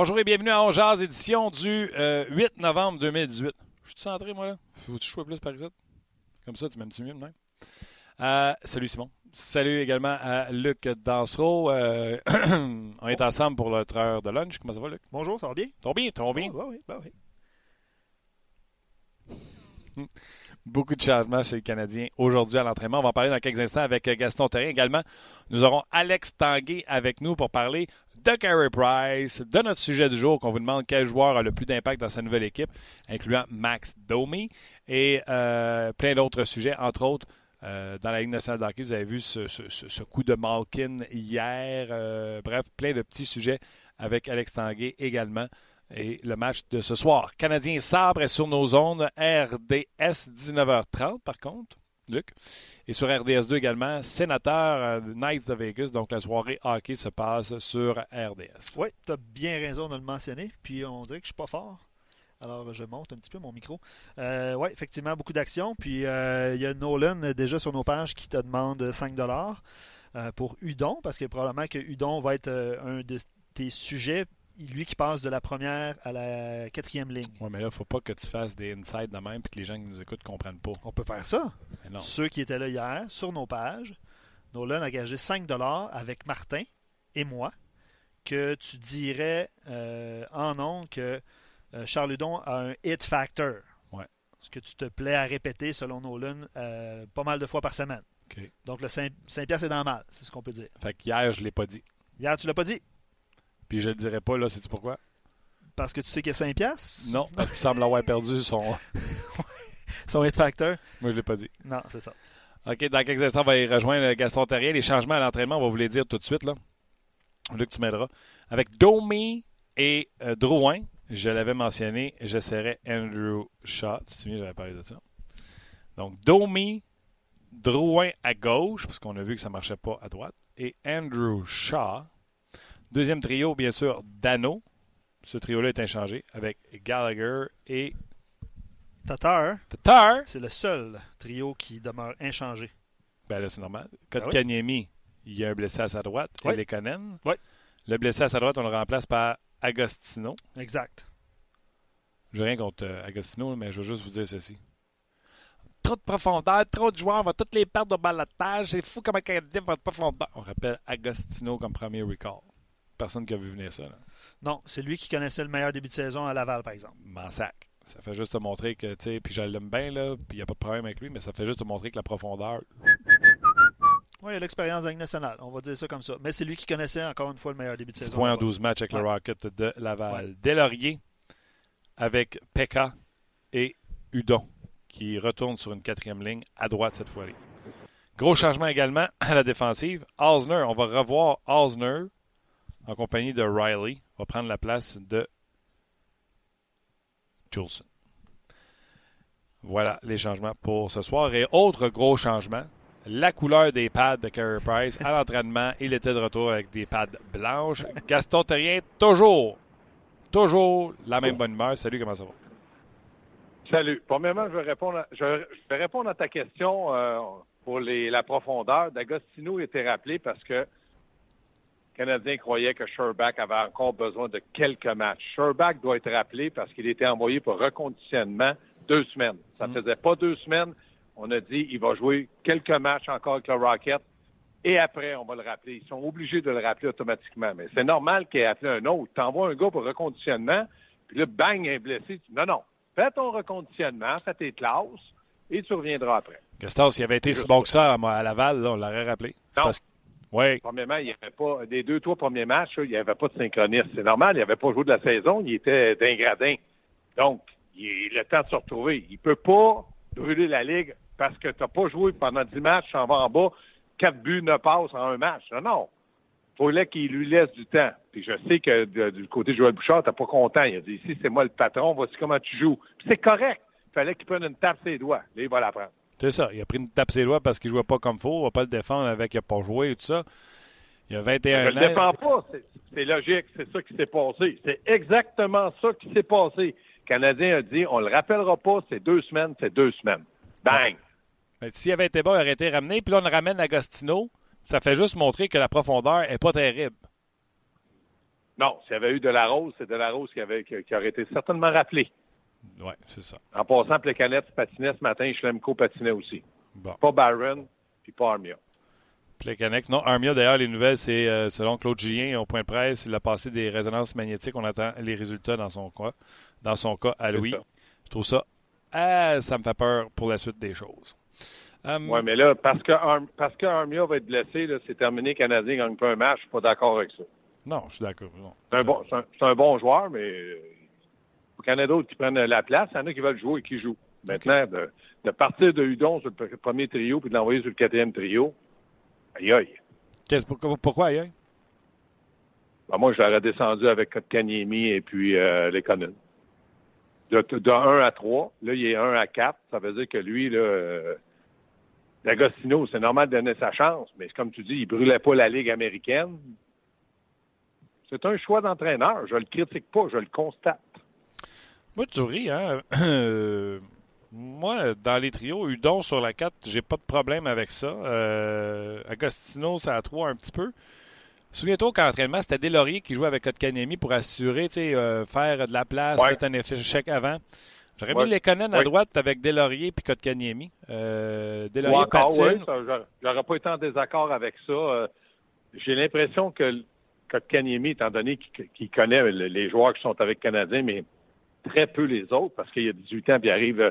Bonjour et bienvenue à Ongeaz, édition du euh, 8 novembre 2018. Je suis centré, moi, là? Faut-tu choisir plus par exemple? Comme ça, tu m'aimes-tu mieux, même? Euh, salut, Simon. Salut également à Luc Dansereau. Euh, on est ensemble pour notre heure de lunch. Comment ça va, Luc? Bonjour, ça va bien? Ça va bien, ça va bien? Oh, oui, oui. Beaucoup de changements chez les Canadiens aujourd'hui à l'entraînement. On va en parler dans quelques instants avec Gaston Terrien également. Nous aurons Alex Tanguay avec nous pour parler de Carey Price, de notre sujet du jour qu'on vous demande quel joueur a le plus d'impact dans sa nouvelle équipe, incluant Max Domi et euh, plein d'autres sujets, entre autres. Euh, dans la Ligue nationale d'hockey, vous avez vu ce, coup de Malkin hier. Euh, bref, plein de petits sujets avec Alex Tanguay également et le match de ce soir. Canadien Sabre est sur nos zones RDS 19h30 par contre, Luc. Et sur RDS2 également, Sénateur Knights de Vegas. Donc la soirée hockey se passe sur RDS. Oui, tu as bien raison de le mentionner. Puis on dirait que je suis pas fort. Alors, je monte un petit peu mon micro. Euh, oui, effectivement, beaucoup d'actions. Puis, euh, il y a Nolan déjà sur nos pages qui te demande 5 euh, pour Udon, parce que probablement que Udon va être un de tes sujets lui qui passe de la première à la quatrième ligne. Oui, mais là, il ne faut pas que tu fasses des insides de même et que les gens qui nous écoutent ne comprennent pas. On peut faire ça. Mais non. Ceux qui étaient là hier, sur nos pages, Nolan a gagé 5 avec Martin et moi, que tu dirais euh, en nom que euh, Charles Hudon a un hit factor. Ouais. Ce que tu te plais à répéter, selon Nolan, euh, pas mal de fois par semaine. Donc, le 5, piastres est dans le mal, c'est ce qu'on peut dire. Fait qu'hier, je ne l'ai pas dit. Hier, tu l'as pas dit. Puis je ne le dirai pas, là, sais-tu pourquoi? Parce que tu sais qu'il y a 5 piastres? Non, parce qu'il semble avoir perdu son. Son hit factor? Moi, je ne l'ai pas dit. Non, c'est ça. OK, dans quelques instants, on va y rejoindre Gaston Terrien. Les changements à l'entraînement, on va vous les dire tout de suite. Là. Luc, tu m'aideras. Avec Domi et euh, Drouin, je l'avais mentionné, j'essaierai Andrew Shaw. Tu te souviens, j'avais parlé de ça. Donc, Domi, Drouin à gauche, parce qu'on a vu que ça ne marchait pas à droite, et Andrew Shaw. Deuxième trio, bien sûr, Dano. Ce trio-là est inchangé avec Gallagher et Tatar, Tatar. c'est le seul trio qui demeure inchangé. Ben là, c'est normal. Ah oui. Kotkaniemi, il y a un blessé à sa droite. Oui. Oui. Le blessé à sa droite, on le remplace par Agostino. Exact. Je rien contre euh, Agostino, mais je veux juste vous dire ceci. Trop de profondeur, trop de joueurs, on va toutes les perdre au balotage. C'est fou comme un Canadien va de profondeur. On rappelle Agostino comme premier recall. Personne qui a vu venir ça. Là. Non, c'est lui qui connaissait le meilleur début de saison à Laval, par exemple. M'en sac. Ça fait juste te montrer que, tu sais, puis je l'aime bien, là, puis il n'y a pas de problème avec lui, mais ça fait juste te montrer que la profondeur, Oui, il a l'expérience de nationale, on va dire ça comme ça. Mais c'est lui qui connaissait encore une fois le meilleur début de 10 saison. points en là-bas. 12 matchs avec le. Rocket de Laval. Ouais. Delaurier avec Pekka et Udon qui retourne sur une quatrième ligne à droite cette fois-là. Gros changement également à la défensive. Osner, on va revoir Osner en compagnie de Riley. va prendre la place de Juleson. Voilà les changements pour ce soir. Et autre gros changement, la couleur des pads de Carey Price à l'entraînement. Il était de retour avec des pads blanches. Gaston Terrien, toujours, toujours la même bonne humeur. Salut, comment ça va? Salut. Premièrement, je vais répondre à, ta question euh, pour la profondeur. D'Agostino était rappelé parce que Canadien croyait que Sherback avait encore besoin de quelques matchs. Sherback doit être rappelé parce qu'il était envoyé pour reconditionnement deux semaines. Ça Mm. faisait pas deux semaines. On a dit il va jouer quelques matchs encore avec le Rocket. Et après, on va le rappeler. Ils sont obligés de le rappeler automatiquement. Mais c'est normal qu'il ait appelé un autre. T'envoies un gars pour reconditionnement, puis là, bang, il est blessé. Non, non. Fais ton reconditionnement, fais tes classes, et tu reviendras après. Gaston, s'il avait été si bon que ça à, Laval, là, on l'aurait rappelé. Non. parce Oui, Premièrement, il n'y avait pas, des deux, trois premiers matchs, là, il n'y avait pas de synchroniste. C'est normal, il n'avait pas joué de la saison, il était d'un gradin. Donc, il a le temps de se retrouver. Il peut pas brûler la Ligue parce que tu n'as pas joué pendant 10 matchs, en vas en bas, quatre buts, ne passes en un match. Non, non. faut qu'il lui laisse du temps. Puis je sais que du côté de Joël Bouchard, t'es pas content. Il a dit ici, c'est moi le patron, voici comment tu joues. C'est correct. Fallait qu'il prenne une tape ses doigts. Là, il va la prendre. C'est ça. Il a pris une tape ses doigts parce qu'il jouait pas comme faut. On va pas le défendre avec il n'a pas joué et tout ça. Il a 21 Je le ans. défends pas, c'est- logique, c'est ça qui s'est passé. C'est exactement ça qui s'est passé. Le Canadien a dit, on le rappellera pas, c'est deux semaines, c'est deux semaines. Bang! S'il avait été bon, il aurait été ramené. Puis là, on le ramène Agostino. Ça fait juste montrer que la profondeur est pas terrible. Non, s'il y avait eu de la rose, c'est de la rose qui, avait, qui, aurait été certainement rappelé. Oui, c'est ça. En passant, Plekanec patinait ce matin, Schlemko patinait aussi. Bon. Pas Byron, puis pas Armia. Plekanec. Non, Armia, d'ailleurs, les nouvelles, c'est euh, selon Claude Julien, au point de presse, il a passé des résonances magnétiques. On attend les résultats dans son cas, dans son cas à Louis. Je trouve ça, ah, ça me fait peur pour la suite des choses. Um, oui, mais là, parce que, parce que Armia va être blessé, c'est terminé, Canadien gagne pas un match, je suis pas d'accord avec ça. Non, je suis d'accord. C'est un, bon, un, un, bon joueur, mais au Canada qui prennent la place, il y en a qui veulent jouer et qui jouent. Maintenant, de, de, partir de Hudon sur le premier trio puis de l'envoyer sur le quatrième trio, aïe aïe. Pourquoi, pourquoi aïe aïe? Ben, moi, je l'aurais descendu avec Kanyemi et puis euh, les De, de 1 à 3, là, il est 1 à 4. Ça veut dire que lui, là, euh, D'Agostino, c'est normal de donner sa chance, mais comme tu dis, il brûlait pas la Ligue américaine. C'est un choix d'entraîneur. Je le critique pas, je le constate. Moi, tu ris, hein? moi, dans les trios, Udon sur la 4, j'ai pas de problème avec ça. Euh, Agostino, c'est à 3 un petit peu. Souviens-toi qu'en entraînement, c'était Delaurier qui jouait avec Kotkanemi pour assurer, tu sais, euh, faire de la place, mettre un échec avant. J'aurais mis les Lekonen à droite avec Delaurier et Kotkaniemi. Euh, Delaurier patine. J'aurais pas été en désaccord avec ça. Euh, j'ai l'impression que Kotkaniemi, étant donné qu'il connaît les joueurs qui sont avec Canadiens, mais très peu les autres, parce qu'il y a 18 ans, puis il arrive euh,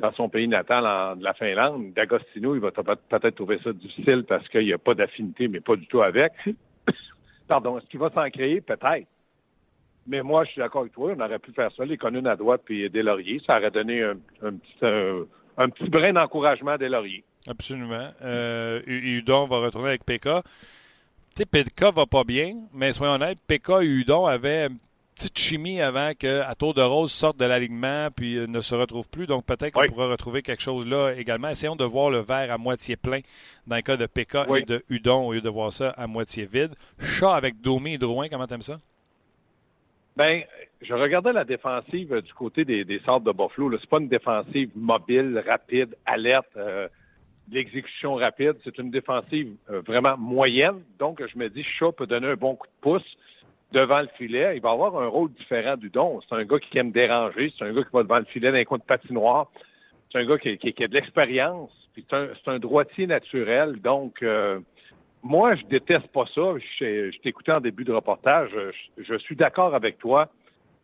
dans son pays natal, de la Finlande. D'Agostino, il va peut-être trouver ça difficile parce qu'il n'y a pas d'affinité, mais pas du tout avec. Pardon, est-ce qu'il va s'en créer? Peut-être. Mais moi, je suis d'accord avec toi. On aurait pu faire ça, les connunes à droite puis des lauriers. Ça aurait donné un, petit, brin d'encouragement à des lauriers. Absolument. Euh, Udon va retourner avec PK. Tu sais, PK va pas bien, mais soyons honnêtes, PK et Udon avaient petite chimie avant qu'à tour de rose sorte de l'alignement puis euh, ne se retrouve plus. Donc peut-être qu'on pourra retrouver quelque chose là également. Essayons de voir le verre à moitié plein dans le cas de PK et de Udon au lieu de voir ça à moitié vide. Chat avec Domi et Drouin, comment t'aimes ça? Ben, je regardais la défensive du côté des, des Sables de Buffalo. C'est pas une défensive mobile, rapide, alerte, euh, l'exécution rapide. C'est une défensive euh, vraiment moyenne. Donc, je me dis, Shaw peut donner un bon coup de pouce devant le filet. Il va avoir un rôle différent du don. C'est un gars qui aime déranger. C'est un gars qui va devant le filet dans un coin de patinoire. C'est un gars qui, qui, a de l'expérience. C'est un, un, droitier naturel. Donc, euh, moi, je déteste pas ça. Je, t'écoutais en début de reportage. Je, suis d'accord avec toi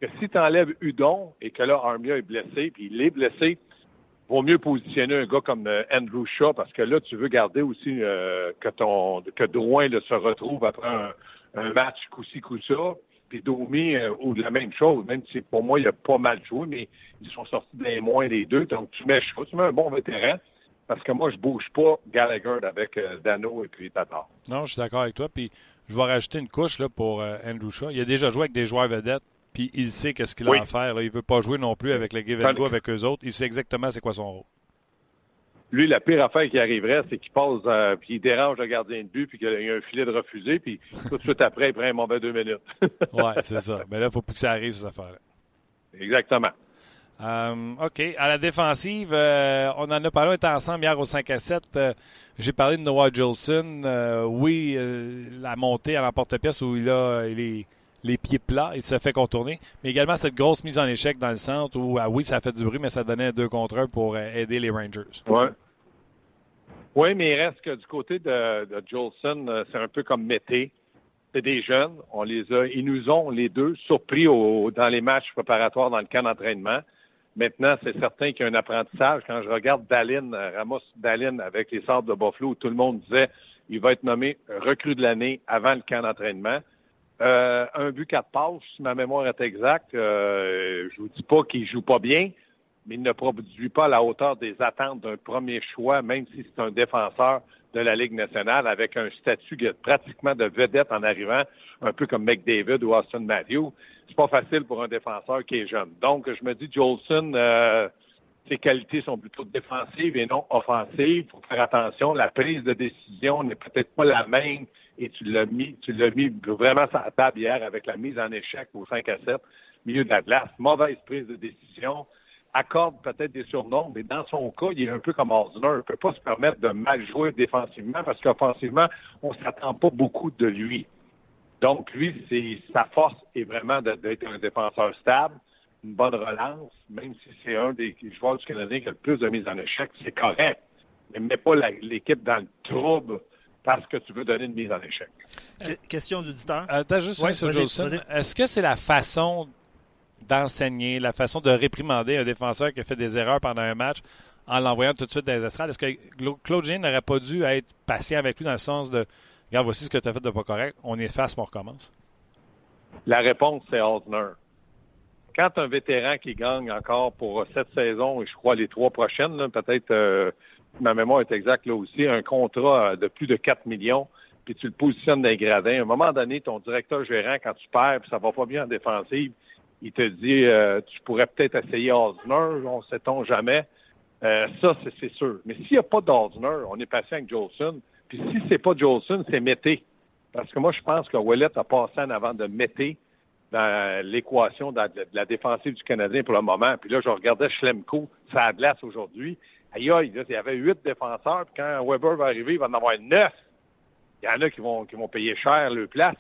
que si tu enlèves Udon et que là, Armia est blessé, puis il est blessé, vaut mieux positionner un gars comme euh, Andrew Shaw parce que là, tu veux garder aussi euh, que ton que Drouin se retrouve après un, match coup-ci, coup-ça. Puis Domi, euh, ou de la même chose, même si pour moi, il a pas mal joué, mais ils sont sortis des moins les deux. Donc, tu mets Shaw, tu mets un bon vétéran parce que moi, je bouge pas Gallagher avec euh, Dano et puis Tatar. Non, je suis d'accord avec toi. Puis je vais rajouter une couche là, pour euh, Andrew Shaw. Il a déjà joué avec des joueurs vedettes, puis il sait qu'est-ce qu'il a à faire. Là. Il veut pas jouer non plus avec le Give Go avec eux autres. Il sait exactement c'est quoi son rôle. Lui, la pire affaire qui arriverait, c'est qu'il passe, euh, puis il dérange le gardien de but, puis qu'il y a un filet de refusé, puis tout de suite après, il prend un mauvais deux minutes. oui, c'est ça. Mais là, il faut plus que ça arrive, cette affaire-là. Exactement. Euh, OK. À la défensive, euh, on en a parlé, on était ensemble hier au 5 à 7. Euh, j'ai parlé de Noah Jolson. oui, la montée à l'emporte-pièce où il a les, les, pieds plats, il se fait contourner. Mais également cette grosse mise en échec dans le centre où, ah oui, ça a fait du bruit, mais ça donnait deux contre un pour aider les Rangers. Oui. Oui, mais il reste que du côté de, de Jolson, c'est un peu comme Mété. C'est des jeunes. On les a, ils nous ont les deux surpris au, dans les matchs préparatoires dans le camp d'entraînement. Maintenant, c'est certain qu'il y a un apprentissage. Quand je regarde Dalin, euh, Ramos Dalin avec les sortes de Buffalo, tout le monde disait il va être nommé recrue de l'année avant le camp d'entraînement. Euh, un but, quatre passes, si ma mémoire est exacte. Euh, je vous dis pas qu'il joue pas bien, mais il ne produit pas à la hauteur des attentes d'un premier choix, même si c'est un défenseur de la Ligue nationale avec un statut pratiquement de vedette en arrivant, un peu comme McDavid ou Austin Matthews c'est pas facile pour un défenseur qui est jeune. Donc, je me dis, Jolson, euh, ses qualités sont plutôt défensives et non offensives. Il faut faire attention. La prise de décision n'est peut-être pas la même et tu l'as mis, tu l'as mis vraiment sur la table hier avec la mise en échec au 5 à 7, milieu de la glace. Mauvaise prise de décision. Accorde peut-être des surnoms, mais dans son cas, il est un peu comme Osner. Il ne peut pas se permettre de mal jouer défensivement parce qu'offensivement, on ne s'attend pas beaucoup de lui. Donc, lui, c'est sa force est vraiment d'être un défenseur stable, une bonne relance, même si c'est un des joueurs du Canadien qui a le plus de mise en échec, c'est correct. Mais mets pas l'équipe dans le trouble parce que tu veux donner une mise en échec. Question d'auditeur. Attends juste Est-ce que c'est la façon d'enseigner, la façon de réprimander un défenseur qui a fait des erreurs pendant un match en l'envoyant tout de suite dans les estrades? Est-ce que Claude Jean n'aurait pas dû être patient avec lui dans le sens de Regarde, voici ce que tu as fait de pas correct, on efface, on recommence? La réponse, c'est Osner. Quand un vétéran qui gagne encore pour cette saison, et je crois les trois prochaines, peut-être euh, ma mémoire est exacte là aussi, un contrat de plus de 4 millions, puis tu le positionnes dans les gradins. À un moment donné, ton directeur gérant, quand tu perds, puis ça va pas bien en défensive, il te dit euh, tu pourrais peut-être essayer Osner, on ne sait-on jamais. Euh, ça, c'est sûr. Mais s'il n'y a pas d'Osner, on est passé avec Jolson. Puis si c'est pas Jolson, c'est Mété. Parce que moi, je pense que Ouellet a passé en avant de Mété dans l'équation de, la défensive du Canadien pour le moment. Puis là, je regardais Schlemko, ça glace aujourd'hui. Aïe, aïe, il y avait huit défenseurs. Puis quand Weber va arriver, il va en avoir neuf. Il y en a qui vont, qui vont payer cher le place.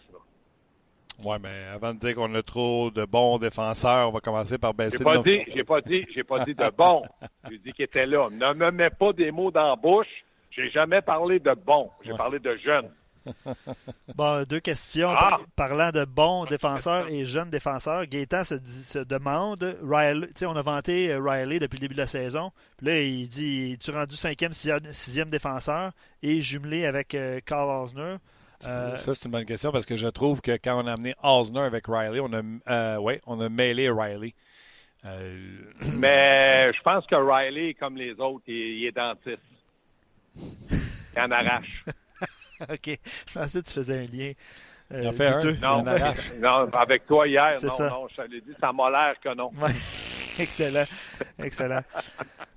Oui, mais avant de dire qu'on a trop de bons défenseurs, on va commencer par baisser j'ai pas dit, J'ai pas dit, j'ai pas dit de bons. j'ai dit qu'ils étaient là. Ne me mets pas des mots dans la bouche. J'ai jamais parlé de bons. J'ai parlé de jeunes. Bon, deux questions. Ah! Parlant de bons défenseurs et jeunes défenseurs, Gaétan se, se demande, Riley, on a vanté euh, Riley depuis le début de la saison. Puis là, il dit, tu rendu cinquième, sixième défenseur? Et jumelé avec euh, Carl Osner. Euh, ça, c'est une bonne question parce que je trouve que quand on a amené Osner avec Riley, on a, ouais, on a mêlé Riley. Mais je pense que Riley, comme les autres, il est dentiste. Il en arrache. OK. Je pensais que tu faisais un lien. Euh, il en fait un? Non, non, avec toi hier, non, ça. non, je t'avais dit, ça m'a l'air que non. Excellent. Excellent.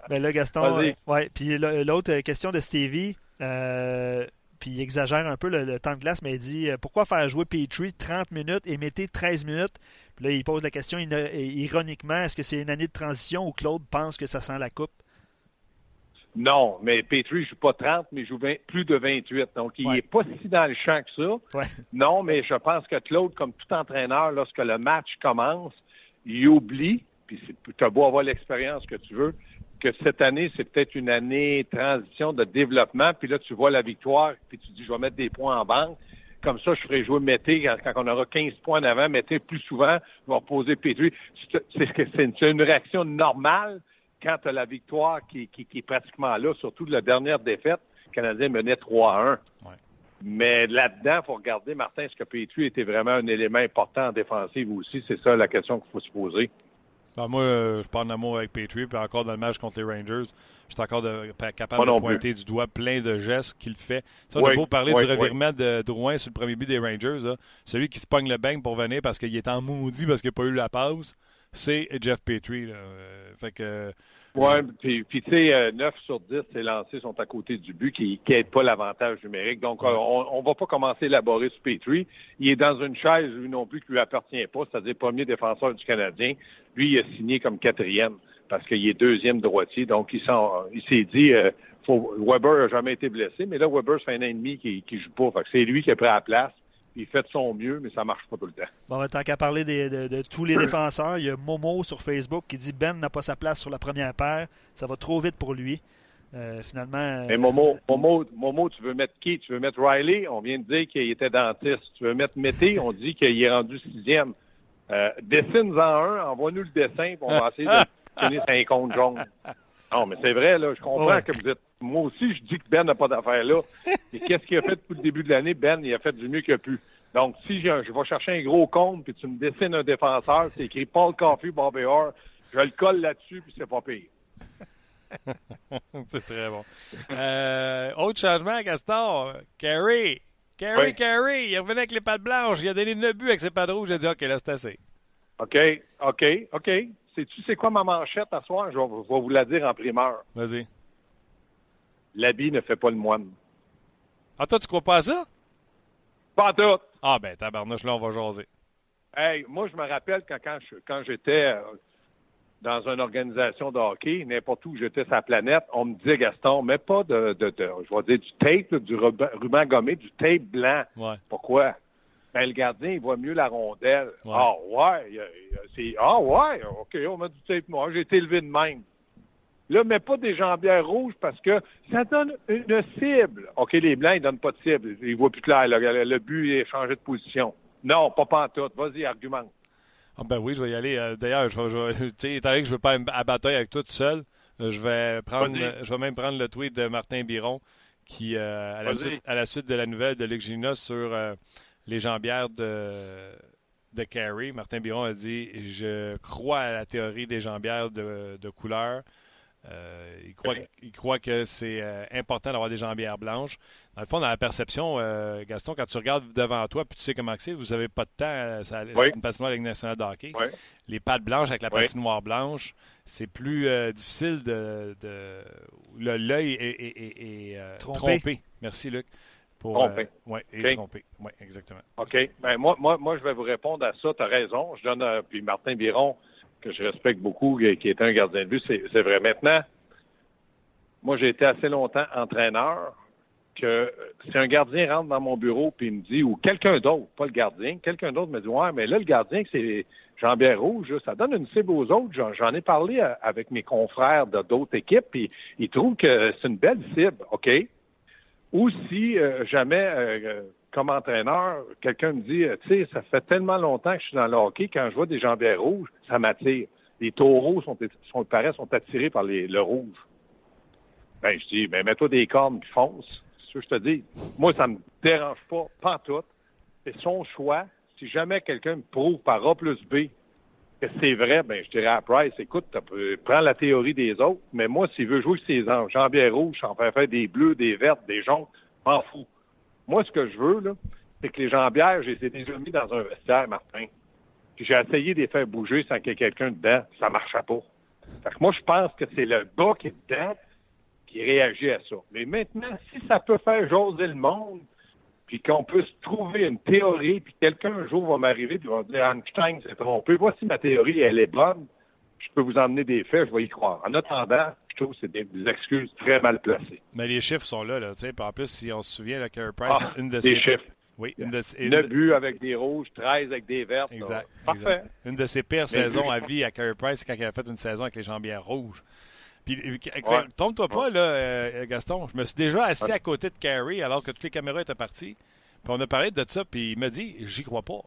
Mais là, Gaston, ouais. Puis l'autre question de Stevie, euh, puis il exagère un peu le, temps de glace, mais il dit euh, pourquoi faire jouer Petrie 30 minutes et mettez 13 minutes? Puis là, il pose la question ironiquement est-ce que c'est une année de transition ou Claude pense que ça sent la coupe? Non, mais Petrie ne joue pas 30, mais joue plus de 28. Donc, il n'est pas si dans le champ que ça. Non, mais je pense que Claude, comme tout entraîneur, lorsque le match commence, il oublie, puis tu as beau avoir l'expérience que tu veux, que cette année, c'est peut-être une année transition de développement, puis là, tu vois la victoire, puis tu dis, je vais mettre des points en banque. Comme ça, je ferai jouer Mété quand, on aura 15 points en avant. Mété, plus souvent, je vais reposer Petrie. C'est une réaction normale quand tu as la victoire qui, est pratiquement là, surtout de la dernière défaite, le Canadien menait 3 1. Mais là-dedans, il faut regarder, Martin, est-ce que Petrie était vraiment un élément important en défensive aussi? C'est ça la question qu'il faut se poser. Ben, moi, euh, je parle d'amour avec Petrie, puis encore dans le match contre les Rangers, je suis encore capable de pointer du doigt plein de gestes qu'il fait. Ça, on a beau parler du revirement de Drouin sur le premier but des Rangers, celui qui se pogne le bang pour venir parce qu'il est en maudit parce qu'il n'a pas eu la pause c'est Jeff Petrie. Euh, fait que. Ouais, puis, tu sais, 9 euh, sur 10, ces lancés sont à côté du but qui n'aident pas l'avantage numérique. Donc, on ne va pas commencer à élaborer ce Petrie. Il est dans une chaise, lui non plus, qui lui appartient pas, c'est-à-dire premier défenseur du Canadien. Lui, il a signé comme quatrième parce qu'il est deuxième droitier. Donc, il s'est dit, euh, faut, Weber n'a jamais été blessé, mais là, Weber, fait un demi qu'il ne joue pas. c'est lui qui a pris la place il fait de son mieux, mais ça marche pas tout le temps. Bon, tant qu'à parler de, tous les défenseurs, il y a Momo sur Facebook qui dit Ben n'a pas sa place sur la première paire. Ça va trop vite pour lui. Euh, finalement. Euh, mais Momo, Momo, Momo, tu veux mettre qui? Tu veux mettre Riley? On vient de dire qu'il était dentiste. Tu veux mettre Mété? On dit qu'il est rendu sixième. Euh, Dessine-en un, envoie-nous le dessin, puis on va essayer de tenir un compte jaune. Non, mais c'est vrai, là, je comprends que vous êtes. Moi aussi, je dis que Ben n'a pas d'affaires là. Et qu'est-ce qu'il a fait depuis le début de l'année? Ben, il a fait du mieux qu'il a pu. Donc, si je, je vais chercher un gros compte, puis tu me dessines un défenseur, c'est écrit Paul Coffey, Bobby Orr, je le colle là-dessus, puis c'est pas pire. c'est très bon. Euh, autre changement, Gaston. Carey. Carey, Carey. Il revenait avec les pattes blanches. Il a donné une but avec ses pattes rouges. J'ai dit, OK, là, c'est assez. OK, OK, OK. Sais-tu c'est quoi ma manchette à soir? Je vais, vous la dire en primeur. Vas-y. L'habit ne fait pas le moine. Ah, toi, tu crois pas à ça? Pas tout. Ah, ben, tabarnouche, là, on va jaser. Hey, moi, je me rappelle quand, quand, j'étais euh, dans une organisation de hockey, n'importe où j'étais sur la planète, on me disait, Gaston, mais pas de, de, je vais dire, du tape, du ruban, gommé, du tape blanc. Ouais. Pourquoi? ben, le gardien, il voit mieux la rondelle. Ah ouais, c'est Ah ouais, OK, on m'a dit tape moi, j'ai été élevé de même. Là, mais pas des jambières rouges parce que ça donne une cible. OK, les blancs, ils donnent pas de cible. Ils voient plus clair. Le, but est changé de position. Non, pas pantoute. Vas-y, argumente. Ah ben oui, je vais y aller. Euh, d'ailleurs, je tu sais, étant donné que je ne veux pas à bataille avec toi tout seul, euh, je vais prendre, je vais même prendre le tweet de Martin Biron qui, euh, à, la suite, à, la suite, de la nouvelle de Luc sur les jambières de, de Carey, Martin Biron a dit Je crois à la théorie des jambières de, de couleur. Euh, il, croit, il, croit, que c'est euh, important d'avoir des jambières blanches. Dans le fond, dans la perception, euh, Gaston, quand tu regardes devant toi, puis tu sais comment c'est, vous n'avez pas de temps, ça, c'est une patinoire nationale de hockey. Les pattes blanches avec la patinoire blanche, c'est plus difficile de. l'œil est, trompé. Merci, Luc. Pour, trompé. oui, trompé. Oui, exactement. OK. Ben, moi, moi, moi, je vais vous répondre à ça. Tu as raison. Je donne. puis Martin Biron que je respecte beaucoup, qui est un gardien de but, c'est vrai. Maintenant, moi, j'ai été assez longtemps entraîneur que si un gardien rentre dans mon bureau puis me dit, ou quelqu'un d'autre, pas le gardien, quelqu'un d'autre me dit, ouais, mais là, le gardien, c'est Jean-Pierre Rouge, ça donne une cible aux autres. J'en ai parlé avec mes confrères de d'autres équipes, puis ils trouvent que c'est une belle cible, OK? Ou si euh, jamais euh, comme entraîneur, quelqu'un me dit, tu sais, ça fait tellement longtemps que je suis dans le hockey, quand je vois des jambières rouges, ça m'attire. Les taureaux sont, sont, sont attirés par le rouge. Ben, je dis, ben, mets-toi des cornes puis fonce. C'est ce que je te dis. Moi, ça me dérange pas, pas tout. C'est son choix. Si jamais quelqu'un me prouve par A plus B que c'est vrai, ben, je dirais à Price, écoute, prends la théorie des autres, mais moi, s'il veut jouer ses jambières rouges, fais faire des bleus, des vertes, des jaunes, m'en fous. Moi, ce que je veux, c'est que les jambières, je les ai déjà mis dans un vestiaire, Martin. Puis j'ai essayé de les faire bouger sans qu'il y ait quelqu'un dedans. Ça marchait pas. Fait que moi, je pense que c'est le gars qui est dedans qui réagit à ça. Mais maintenant, si ça peut faire jaser le monde, puis qu'on peut trouver une théorie, puis quelqu'un un jour va m'arriver puis va dire Einstein s'est trompé. Voici ma théorie, elle est bonne. Je peux vous emmener des faits, je vais y croire. En attendant, c'est des, excuses très mal placées. Mais les chiffres sont là, là En plus, si on se souvient, là, Carey Price, ah, une de ses... chiffres. Oui, une de, une buts avec des rouges, 13 avec des verts. Exact. Parfait. Une de ses pires saisons à vie à Carey Price, c'est quand il a fait une saison avec les jambières rouges. Puis, euh, tombe-toi pas, là, euh, Gaston. Je me suis déjà assis à côté de Carey alors que toutes les caméras étaient parties. Puis on a parlé de ça, puis il m'a dit J'y crois pas.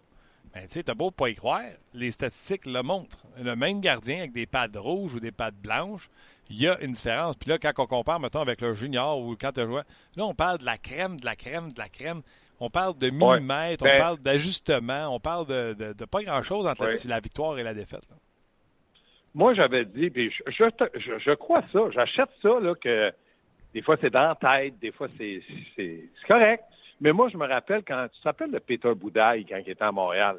Ben, tu sais, t'as beau pas y croire, les statistiques le montrent. Le même gardien avec des pattes rouges ou des pattes blanches, il y a une différence. Puis là, quand on compare, mettons, avec le junior ou quand tu joué, là, on parle de la crème, de la crème, de la crème. On parle de millimètres, on ben parle d'ajustement, on parle de, de, pas grand-chose entre la, victoire et la défaite. Moi, j'avais dit, puis je, je, je, crois ça, j'achète ça, là, que des fois c'est dans la tête, des fois c'est correct. Mais moi, je me rappelle quand tu t'appelles le Peter Boudaille quand il était à Montréal?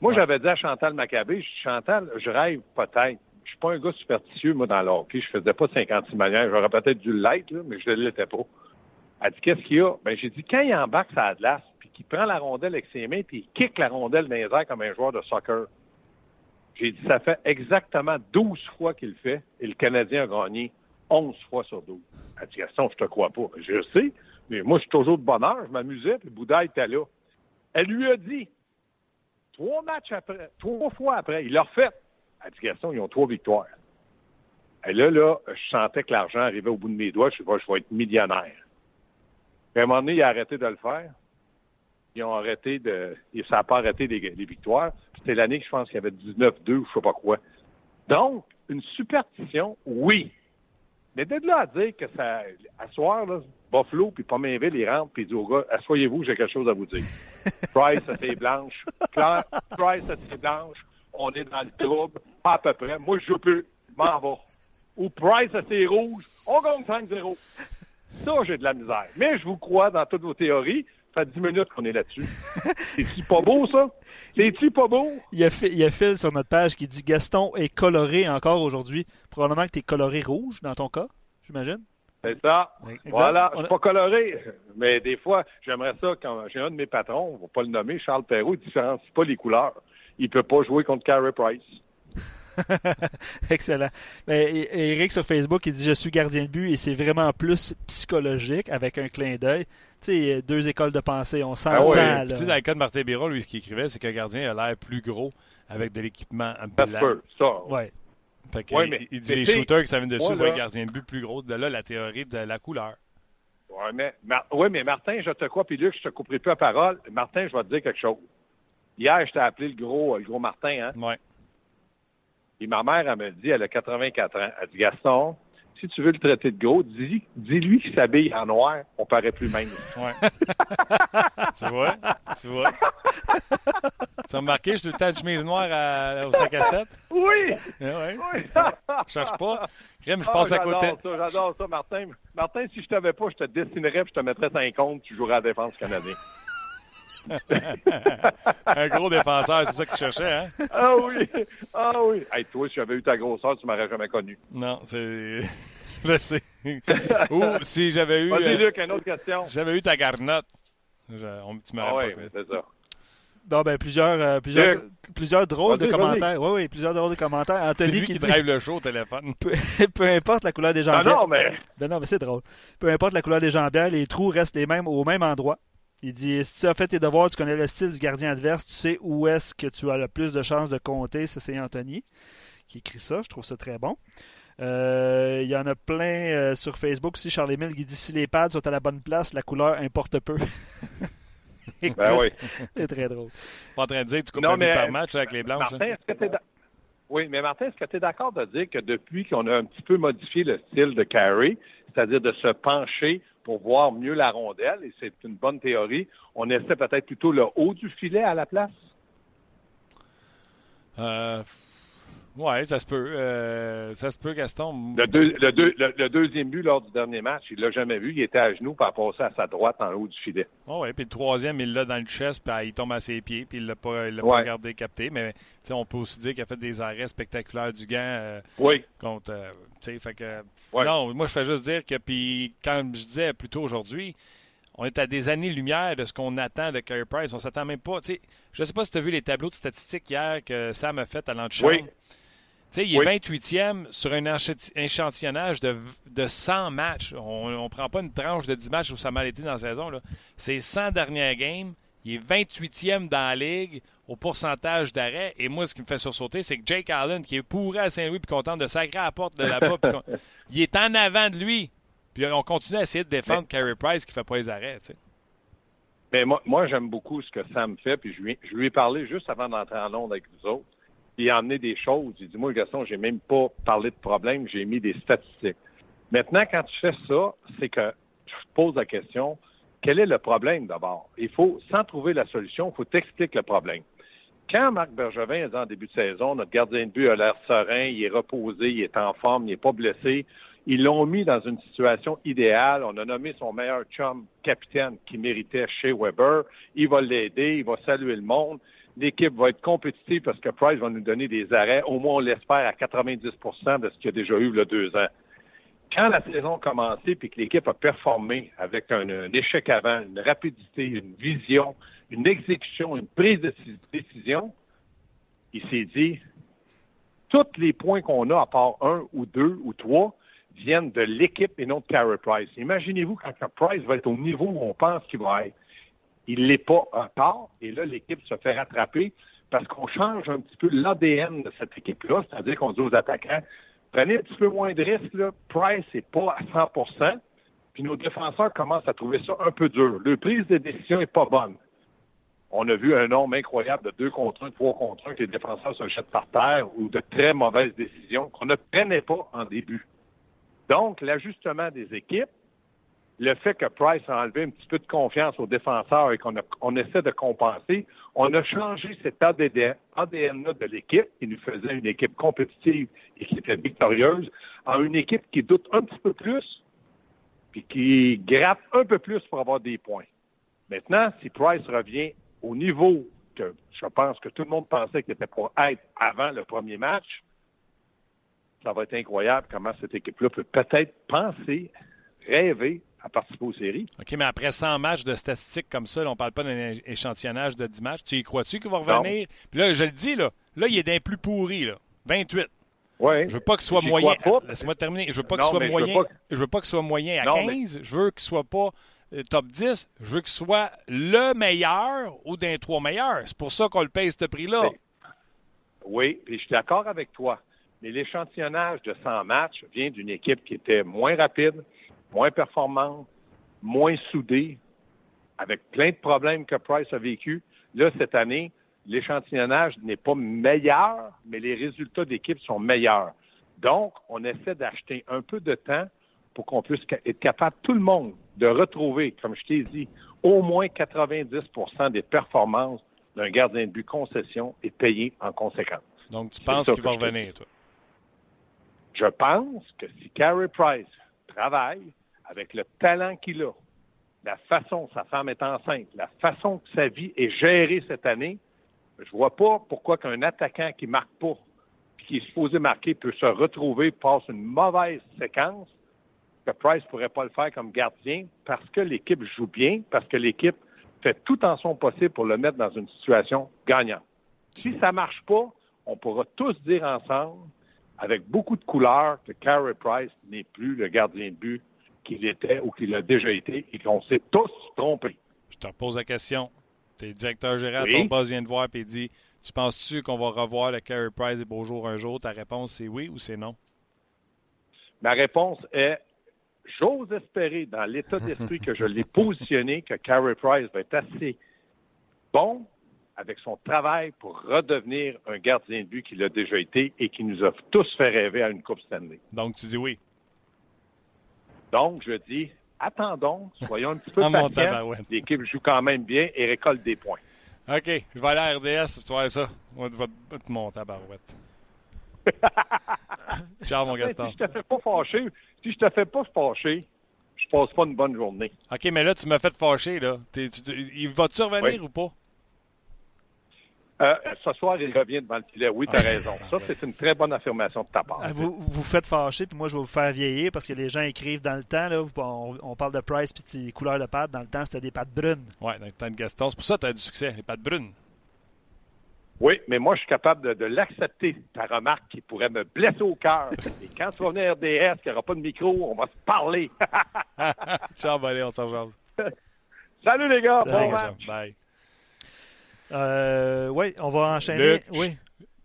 Moi, j'avais dit à Chantal Maccabé, Chantal, je rêve peut-être pas un gars superstitieux, moi, dans le hockey. Je faisais pas 56 manières. J'aurais peut-être dû l'être, mais je ne l'étais pas. Elle dit, qu'est-ce qu'il y a? Ben, j'ai dit, quand il embarque sa glace, puis qu'il prend la rondelle avec ses mains, puis il kick la rondelle dans les airs comme un joueur de soccer. J'ai dit, ça fait exactement 12 fois qu'il le fait, et le Canadien a gagné 11 fois sur 12. Elle dit, Gaston, je te crois pas. Je sais, mais moi, je suis toujours de bonheur. Je m'amusais, puis Bouddha était là. Elle lui a dit, trois matchs après, trois fois après, il l'a refait. Dit, Gaston, ils ont trois victoires. Et là, là, je sentais que l'argent arrivait au bout de mes doigts. Je, je vais être millionnaire. À un moment donné, il a arrêté de le faire. Ils ont arrêté de. Ça n'a pas arrêté les, victoires. C'était l'année que je pense qu'il y avait 19-2 ou je sais pas quoi. Donc, une superstition, oui. Mais de là à dire que ça. À soir, là, Buffalo puis Pomainville, ils rentrent puis ils disent aux gars, asseyez-vous, j'ai quelque chose à vous dire. Price, c'est blanche. Price, c'est blanche on est dans le trouble, pas à peu près. Moi, je peux, m'en va. Ou Price à ses rouges, on gagne 5-0. Ça, j'ai de la misère. Mais je vous crois dans toutes vos théories. Ça fait 10 minutes qu'on est là-dessus. C'est-tu pas beau, ça? C'est-tu pas beau? Il y, a, il y a Phil sur notre page qui dit Gaston est coloré encore aujourd'hui. Probablement que tu es coloré rouge dans ton cas, j'imagine. C'est ça. Voilà. Je suis pas coloré. Mais des fois, j'aimerais ça quand j'ai un de mes patrons, on va pas le nommer, Charles Perrault, il différencie pas les couleurs il peut pas jouer contre Carey Price. Excellent. Ben, Eric sur Facebook, il dit Je suis gardien de but et c'est vraiment plus psychologique avec un clin d'œil. Tu sais, deux écoles de pensée, on s'entend. Ah Tu sais, dans le cas de Martin Biron, lui, ce qu'il écrivait, c'est qu'un gardien a l'air plus gros avec de l'équipement blanc. Ça, ouais. Fait que, il, il, dit les shooters qui s'amènent dessus voient un gardien de but plus gros. De là, la théorie de la couleur. Oui, mais, ouais, mais Martin, je te crois, puis Luc, je te couperai plus la parole. Martin, je vais te dire quelque chose. Hier, je t'ai appelé le gros, le gros Martin, hein? Oui. Et ma mère, elle me dit, elle a 84 ans. Elle dit, Gaston, si tu veux le traiter de gros, dis, dis-lui qu'il s'habille en noir, on paraît plus même. Ouais. tu vois? Tu vois? tu as remarqué, je suis tout le temps de chemise noire à, au 5 à 7? Oui! Ouais. oui. Je cherche pas. Crème, je passe à côté. J'adore ça, Martin. Martin, si je t'avais pas, je te dessinerais et je te mettrais 50, tu jouerais à la défense canadienne. un gros défenseur, c'est ça que tu cherchais, hein? Ah oui! Ah oui! Hey, toi, si j'avais eu ta grosseur, tu m'aurais jamais connu. Non, c'est. Je sais. Ou si j'avais eu. Vas-y, euh, Luc, une autre question. Si j'avais eu ta garnotte, on, tu m'aurais ah, oui, c'est ça. Non, ben, plusieurs, euh, plusieurs, plusieurs drôles de commentaires. Oui, oui, plusieurs drôles de commentaires. Anthony lui qui, qui drive le show au téléphone. Peu, importe la couleur des jambières. Non, non, mais. Ben non, mais c'est drôle. Peu importe la couleur des jambières, les trous restent les mêmes au même endroit. Il dit si tu as fait tes devoirs, tu connais le style du gardien adverse, tu sais où est-ce que tu as le plus de chances de compter. Ça, c'est Anthony qui écrit ça. Je trouve ça très bon. Euh, il y en a plein euh, sur Facebook aussi. Charles Emile qui dit si les pads sont à la bonne place, la couleur importe peu. ben oui. C'est très drôle. Pas en train de dire que tu coupes un par match avec les blanches. Martin, est-ce que Oui, mais Martin, est-ce que tu es d'accord de dire que depuis qu'on a un petit peu modifié le style de carry, c'est-à-dire de se pencher pour voir mieux la rondelle, et c'est une bonne théorie. On essaie peut-être plutôt le haut du filet à la place? Euh, oui, ça se peut. Euh, ça se peut, Gaston. Le, le, deuxième but lors du dernier match, il l'a jamais vu. Il était à genoux, puis a passé à sa droite en haut du filet. Oh oui, puis le troisième, il l'a dans le chest, puis il tombe à ses pieds, puis il l'a pas, l'a pas regardé capté. Mais on peut aussi dire qu'il a fait des arrêts spectaculaires du gant. Euh, oui. Contre, fait que, Non, moi, je fais juste dire que, puis quand je disais plus tôt aujourd'hui, on est à des années-lumière de ce qu'on attend de Carey Price. On s'attend même pas. Je ne sais pas si tu as vu les tableaux de statistiques hier que Sam a fait à l'antichambre. Oui. il est 28e sur un échantillonnage de, de 100 matchs. On ne prend pas une tranche de 10 matchs où ça a mal été dans la saison. C'est 100 dernières games. Il est 28e dans la ligue au pourcentage d'arrêt. Et moi, ce qui me fait sursauter, c'est que Jake Allen, qui est pourri à Saint-Louis puis content de sacrer à la porte de là-bas, il est en avant de lui. Puis on continue à essayer de défendre Carey Price qui ne fait pas les arrêts. Mais moi, moi j'aime beaucoup ce que Sam fait. Puis je lui, je lui ai parlé juste avant d'entrer en Londres avec vous autres. il a amené des choses. Il dit Moi, Gaston, j'ai même pas parlé de problème, j'ai mis des statistiques. Maintenant, quand tu fais ça, c'est que je te pose la question quel est le problème d'abord? Il faut, sans trouver la solution, il faut t'expliquer le problème. Quand Marc Bergevin est en début de saison, notre gardien de but a l'air serein, il est reposé, il est en forme, il n'est pas blessé. Ils l'ont mis dans une situation idéale. On a nommé son meilleur chum capitaine qui méritait chez Weber. Il va l'aider, il va saluer le monde. L'équipe va être compétitive parce que Price va nous donner des arrêts. Au moins, on l'espère à 90% de ce qu'il a déjà eu a deux ans. Quand la saison a commencé et que l'équipe a performé avec un échec avant, une rapidité, une vision, une exécution, une prise de décision, il s'est dit, tous les points qu'on a, à part un ou deux ou trois, viennent de l'équipe et non de Carey Price. Imaginez-vous quand Price va être au niveau où on pense qu'il va être. Il l'est pas encore, et là, l'équipe se fait rattraper parce qu'on change un petit peu l'ADN de cette équipe-là, c'est-à-dire qu'on dit aux attaquants, prenez un petit peu moins de risques. Price n'est pas à 100% puis nos défenseurs commencent à trouver ça un peu dur. Le prise de décision n'est pas bonne on a vu un nombre incroyable de deux contre un, trois contre un, que les défenseurs se jettent par terre ou de très mauvaises décisions qu'on ne prenait pas en début. Donc, l'ajustement des équipes, le fait que Price a enlevé un petit peu de confiance aux défenseurs et qu'on on essaie de compenser, on a changé cet ADN-là de l'équipe qui nous faisait une équipe compétitive et qui était victorieuse en une équipe qui doute un petit peu plus puis qui gratte un peu plus pour avoir des points. Maintenant, si Price revient au niveau que je pense que tout le monde pensait qu'il était pour être avant le premier match, ça va être incroyable comment cette équipe-là peut peut-être penser, rêver à participer aux séries. OK, mais après 100 matchs de statistiques comme ça, on ne parle pas d'un échantillonnage de 10 matchs. Tu y crois-tu qu'il va revenir? Puis là, je le dis, là, là, il est d'un plus pourri. Là. 28. Ouais. Je veux pas qu'il soit moyen. Laisse-moi terminer. Je veux pas qu'il soit mais je veux moyen. pas- Je veux pas qu'il soit moyen à Non, mais- 15. Je veux qu'il soit pas top 10. Je veux qu'il soit le meilleur ou d'un trois meilleurs. C'est pour ça qu'on le paye ce prix-là. Oui, puis je suis d'accord avec toi. Mais l'échantillonnage de 100 matchs vient d'une équipe qui était moins rapide, moins performante, moins soudée, avec plein de problèmes que Price a vécu. Là, cette année, l'échantillonnage n'est pas meilleur, mais les résultats d'équipe sont meilleurs. Donc, on essaie d'acheter un peu de temps pour qu'on puisse être capable, tout le monde, de retrouver, comme je t'ai dit, au moins 90% des performances d'un gardien de but concession et payé en conséquence. Donc, tu penses qu'il va revenir, toi? Je pense que si Carey Price travaille avec le talent qu'il a, la façon sa femme est enceinte, la façon que sa vie est gérée cette année, je vois pas pourquoi qu'un attaquant qui marque pas, puis qui est supposé marquer, peut se retrouver, passe une mauvaise séquence, que Price pourrait pas le faire comme gardien, parce que l'équipe joue bien, parce que l'équipe fait tout en son possible pour le mettre dans une situation gagnante. Si ça marche pas, on pourra tous dire ensemble, avec beaucoup de couleurs, que Carey Price n'est plus le gardien de but qu'il était ou qu'il a déjà été et qu'on s'est tous trompés. Je te repose la question. Tu es directeur général, Oui. ton boss vient de voir et dit Tu penses-tu qu'on va revoir le Carey Price et Beaujour un jour? Ta réponse, c'est oui ou c'est non? Ma réponse est j'ose espérer, dans l'état d'esprit que je l'ai positionné, que Carey Price va être assez bon avec son travail pour redevenir un gardien de but qu'il a déjà été et qui nous a tous fait rêver à une Coupe Stanley. Donc, tu dis oui. Donc, je dis, attendons, soyons un petit peu Ah, mon patients. tabarouette. L'équipe joue quand même bien et récolte des points. OK, je vais aller à RDS, tu vois ça. On va te te monter à barouette. Ciao, mon Mais Gaston. Si je te fais pas fâcher, si je te fais pas fâcher, je passe pas une bonne journée. OK, mais là, tu m'as fait fâcher, là. T'es- tu- tu- il va-tu revenir Oui. ou pas? Euh, ce soir, il revient devant le filet. Oui, tu as Ah. raison. Ça, c'est une très bonne affirmation de ta part. Ah, Vous vous faites fâcher, puis moi, je vais vous faire vieillir parce que les gens écrivent dans le temps. Là, on, on parle de Price puis de ses couleurs de pattes. Dans le temps, c'était des pattes brunes. Ouais, dans le temps de Gaston. C'est pour ça que tu as du succès. Les pattes brunes. Oui, mais moi, je suis capable de, de l'accepter, ta remarque qui pourrait me blesser au cœur. Et quand tu vas venir à RDS, qu'il n'y aura pas de micro, on va se parler. Ciao, allez, on s'en rejoint. Salut les gars, Salut, bon match. Bye. Euh, oui, on va enchaîner. Luc, oui,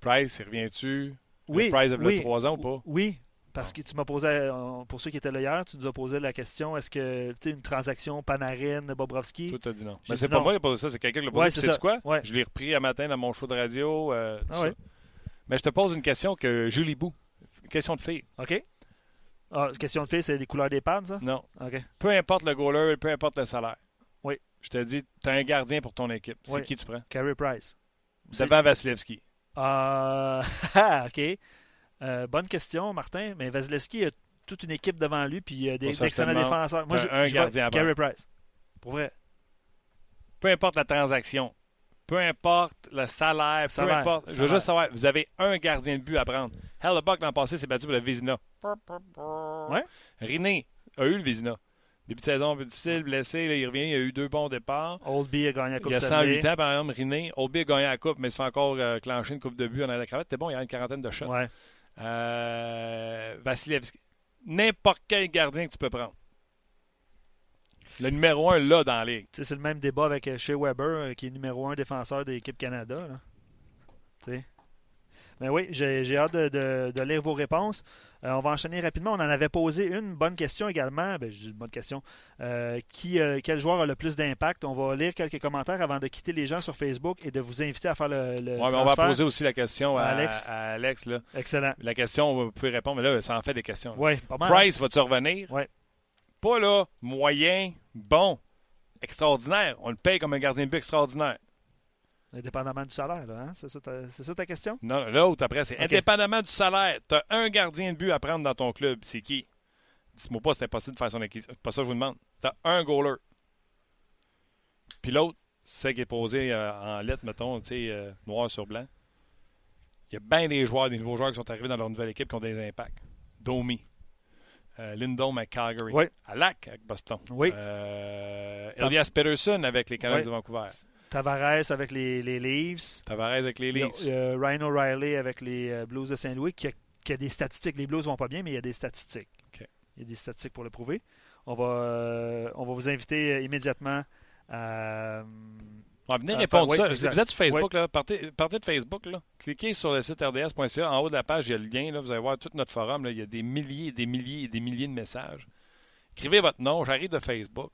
Price, il revient-tu? oui, Le Price a oui, 3 ans ou pas? Oui, parce que tu m'as posé, euh, pour ceux qui étaient là hier, tu nous as posé la question est-ce que tu sais, une transaction Panarin, Bobrovski? Tout a dit non. Mais c'est pas non. moi qui ai posé ça, c'est quelqu'un qui l'a posé. Ouais, c'est ça. quoi? Ouais. Je l'ai repris un matin dans mon show de radio. euh, Ah ouais? Mais je te pose une question que Julie Bou. Question de fille. OK. Ah, question de fille, c'est les couleurs des pads, ça? Non. OK. Peu importe le goaler, peu importe le salaire. Oui. Je te dis, tu as un gardien pour ton équipe. C'est Oui. qui tu prends? Carey Price. C'est- Devant Vasilevski. Euh, ah, OK. Euh, bonne question, Martin. Mais Vasilevski a toute une équipe devant lui, puis il a des d'excellents demande, défenseurs. Moi, je, un je gardien Carey Price. Pour vrai. Peu importe la transaction. Peu importe le salaire, peu Salaire, importe. Je veux juste savoir, vous avez un gardien de but à prendre. Hellebuck, l'an passé, s'est battu pour le Vizina. Ouais. Riné a eu le Vizina. Début de saison un peu difficile, blessé, là, il revient, il a eu deux bons départs. Oldby a gagné la Coupe Il y a Stanley. 108 ans, par exemple, Riné. Oldby a gagné la Coupe, mais il se fait encore euh, clencher une Coupe de but en de la cravate. C'était bon, il y a une quarantaine de shots. Ouais. Euh, Vasilevski. N'importe quel gardien que tu peux prendre. Le numéro un, là, dans la ligue. C'est le même débat avec euh, Shea Weber, euh, qui est numéro un défenseur de l'équipe Canada. là. Mais oui, j'ai j'ai hâte de- de lire vos réponses. Euh, on va enchaîner rapidement. On en avait posé une bonne question également. Ben, je dis une bonne question. Euh, qui, euh, quel joueur a le plus d'impact? On va lire quelques commentaires avant de quitter les gens sur Facebook et de vous inviter à faire le, le Ouais, mais on va transfert. poser aussi la question à À Alex. Alex. À Alex là. Excellent. La question, vous pouvez répondre, mais là, ça en fait des questions. Oui, pas mal. Price, va-tu revenir? Ouais. Pas là, moyen, bon, extraordinaire. On le paye comme un gardien de but extraordinaire. Indépendamment du salaire, là, hein? c'est ça, ta- c'est ça ta question? Non, l'autre, après, c'est indépendamment du salaire. Tu as un gardien de but à prendre dans ton club. C'est qui? Dis-moi pas, c'est impossible de faire son acquisition. Pas ça que je vous demande. Tu as un goaler. Puis l'autre, c'est qui est posé euh, en lettres, mettons, tu sais, euh, noir sur blanc. Il y a bien des joueurs, des nouveaux joueurs qui sont arrivés dans leur nouvelle équipe qui ont des impacts. Domi. Euh, Lindholm à Calgary. Oui. Alak avec Boston. Oui. Euh, Elias Peterson avec les Canadiens Oui. de Vancouver. Tavares avec les, les Leafs. Tavares avec les y a, Ryan O'Reilly avec les Blues de Saint-Louis qui a, des statistiques. Les Blues vont pas bien, mais il y a des statistiques. Il y a des statistiques pour le prouver. On va, on va vous inviter immédiatement à venez répondre ça. vous êtes sur Facebook, là, partez, partez, de Facebook, là. cliquez sur le site rds.ca. En haut de la page, il y a le lien. Là, vous allez voir tout notre forum. Là, il y a des milliers et des milliers et des milliers de messages. Écrivez votre nom. J'arrive de Facebook.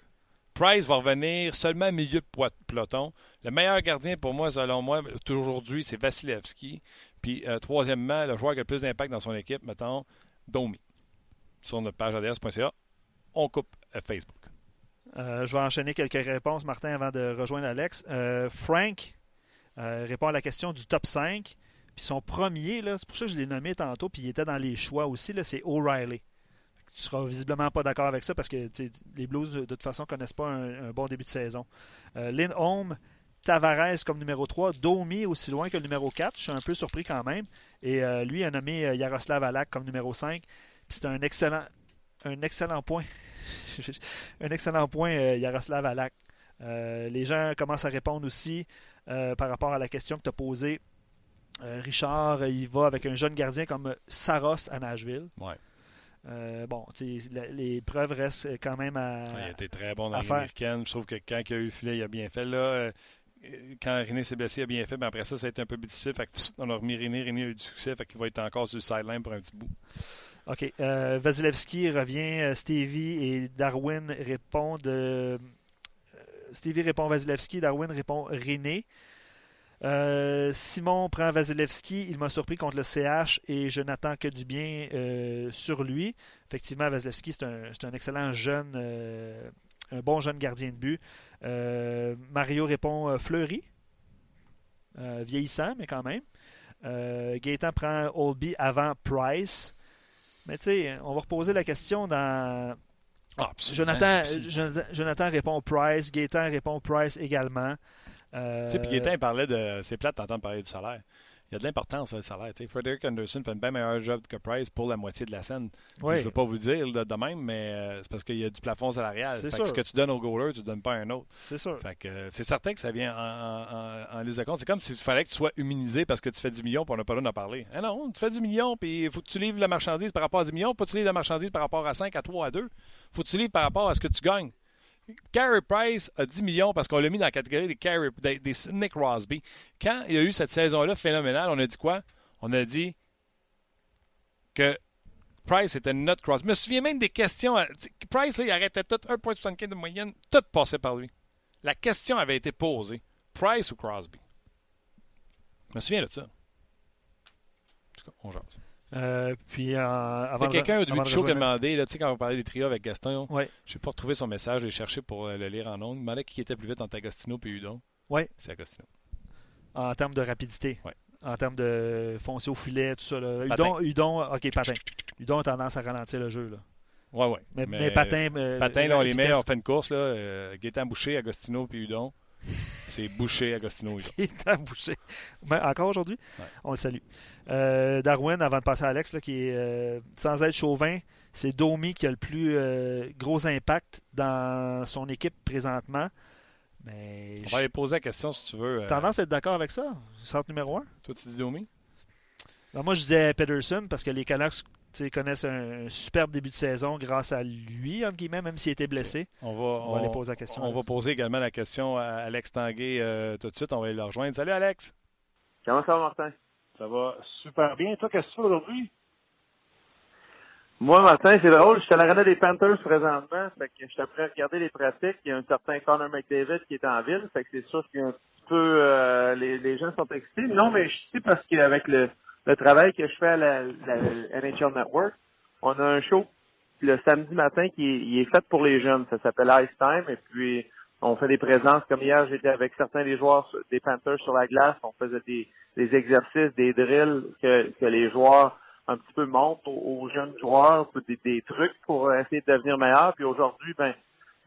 Price va revenir seulement milieu de peloton. Le meilleur gardien pour moi, selon moi, aujourd'hui, c'est Vasilevski. Puis, euh, troisièmement, le joueur qui a le plus d'impact dans son équipe, mettons, Domi. Sur notre page rds.ca, on coupe euh, Facebook. Euh, je vais enchaîner quelques réponses, Martin, avant de rejoindre Alex. Frank répond à la question du top 5. Puis son premier, c'est pour ça que je l'ai nommé tantôt, puis il était dans les choix aussi, c'est O'Reilly. Tu seras visiblement pas d'accord avec ça parce que les Blues, de toute façon, connaissent pas un, bon début de saison. Lynn Holm, Tavares comme numéro 3, Domi aussi loin que le numéro 4. Je suis un peu surpris quand même. Et lui a nommé Yaroslav Alak comme numéro 5. Puis c'est un excellent, un excellent point un excellent point, euh, Yaroslav Alak. Euh, les gens commencent à répondre aussi euh, par rapport à la question que tu as posée. Richard, il va avec un jeune gardien comme Saros à Nashville. Bon, les preuves restent quand même à. il a été très bon dans l'américaine. Je trouve que quand il a eu le filet, il a bien fait. Là, quand René s'est blessé, il a bien fait, mais après ça, ça a été un peu difficile. Fait on a remis René, René a eu du succès, fait qu'il va être encore sur le sideline pour un petit bout. OK. Euh, Vasilevski revient. Euh, Stevie et Darwin répondent. Euh, Stevie répond Vasilevski. Darwin répond René. Simon prend Vasilevski. Il m'a surpris contre le CH et je n'attends que du bien sur lui. Effectivement, Vasilevski, c'est un, excellent jeune, un bon jeune gardien de but. Mario répond Fleury. vieillissant, mais quand même. Gaëtan prend Olby avant Price. Mais tu sais, on va reposer la question dans. Ah, Jonathan, Jonathan, répond Price, Gaétan répond Price également. Euh... Tu sais, puis Gaétan, il parlait de. C'est plate d'entendre parler du salaire il y a de l'importance, le salaire. Frederick Anderson fait un bien meilleur job que Price pour la moitié de la scène. Je ne veux pas vous le dire de, même, mais euh, c'est parce qu'il y a du plafond salarial. Fait ce que tu donnes au goaler, tu ne donnes pas à un autre. C'est sûr. Fait que, euh, c'est certain que ça vient en, en, liste de compte. C'est comme s'il fallait que tu sois immunisé parce que tu fais 10 millions pour on n'a pas le d'en parler. Eh non, tu fais 10 millions, puis il faut que tu livres la marchandise par rapport à 10 millions, pas que tu livres la marchandise par rapport à 5, à 3, à 2. faut que tu livres par rapport à ce que tu gagnes. Carey Price a 10 millions parce qu'on l'a mis dans la catégorie des, Carey, des, Nick Crosby. Quand il y a eu cette saison-là phénoménale, on a dit quoi? on a dit que Price était notre cross. Je me souviens même des questions. Price, il arrêtait tout, 1,75 de moyenne, tout passait par lui. La question avait été posée Price ou Crosby? Je me souviens de ça. En tout cas, on. Euh, puis, euh, avant quelqu'un au début du show qui a demandé, là, quand on parlait des trios avec Gaston, ouais. je n'ai pas retrouvé son message, j'ai cherché pour euh, le lire en ondes. Il demandait qui était plus vite entre Agostino et Udon. Oui. C'est Agostino. En termes de rapidité. Oui en termes de foncer au filet, tout ça. Là. Udon, Udon, ok, patin. Udon a tendance à ralentir le jeu. Là. Ouais, ouais. Mais, mais, patin. Patin, là, on les met, on fait une course. Là, Gaétan Boucher, Agostino, puis Udon. C'est Boucher, Agostino. Gaétan Boucher. encore aujourd'hui? On le salue. Euh, Darwin, avant de passer à Alex, là, qui est euh, sans être chauvin, c'est Domi qui a le plus gros impact dans son équipe présentement. Mais On va aller poser la question si tu veux. Euh... Tendance à être d'accord avec ça, centre numéro 1. Toi, tu dis Domi? Ben, Moi, je disais Pedersen parce que les Canucks connaissent un, superbe début de saison grâce à lui, entre guillemets, même s'il était blessé. On va, on, aller poser la question. On va poser également la question à Alex Tanguay euh, tout de suite. On va aller le rejoindre. Salut, Alex. Comment ça va, Martin? Ça va super bien. Toi, qu'est-ce que tu fais aujourd'hui? Moi, Martin, c'est drôle, je suis à l'arena des Panthers présentement, fait que je suis prêt à regarder les pratiques. Il y a un certain Connor McDavid qui est en ville, fait que c'est sûr qu'il y a un petit peu euh, les, les gens sont excités. Non, mais je sais parce qu'avec le, le travail que je fais à la, la NHL Network, on a un show le samedi matin qui est, il est fait pour les jeunes. Ça s'appelle Ice Time et puis on fait des présences. Comme hier, j'étais avec certains des joueurs des Panthers sur la glace. On faisait des, des exercices, des drills que, que les joueurs un petit peu montre aux, jeunes joueurs des, des, trucs pour essayer de devenir meilleurs. Puis aujourd'hui, ben,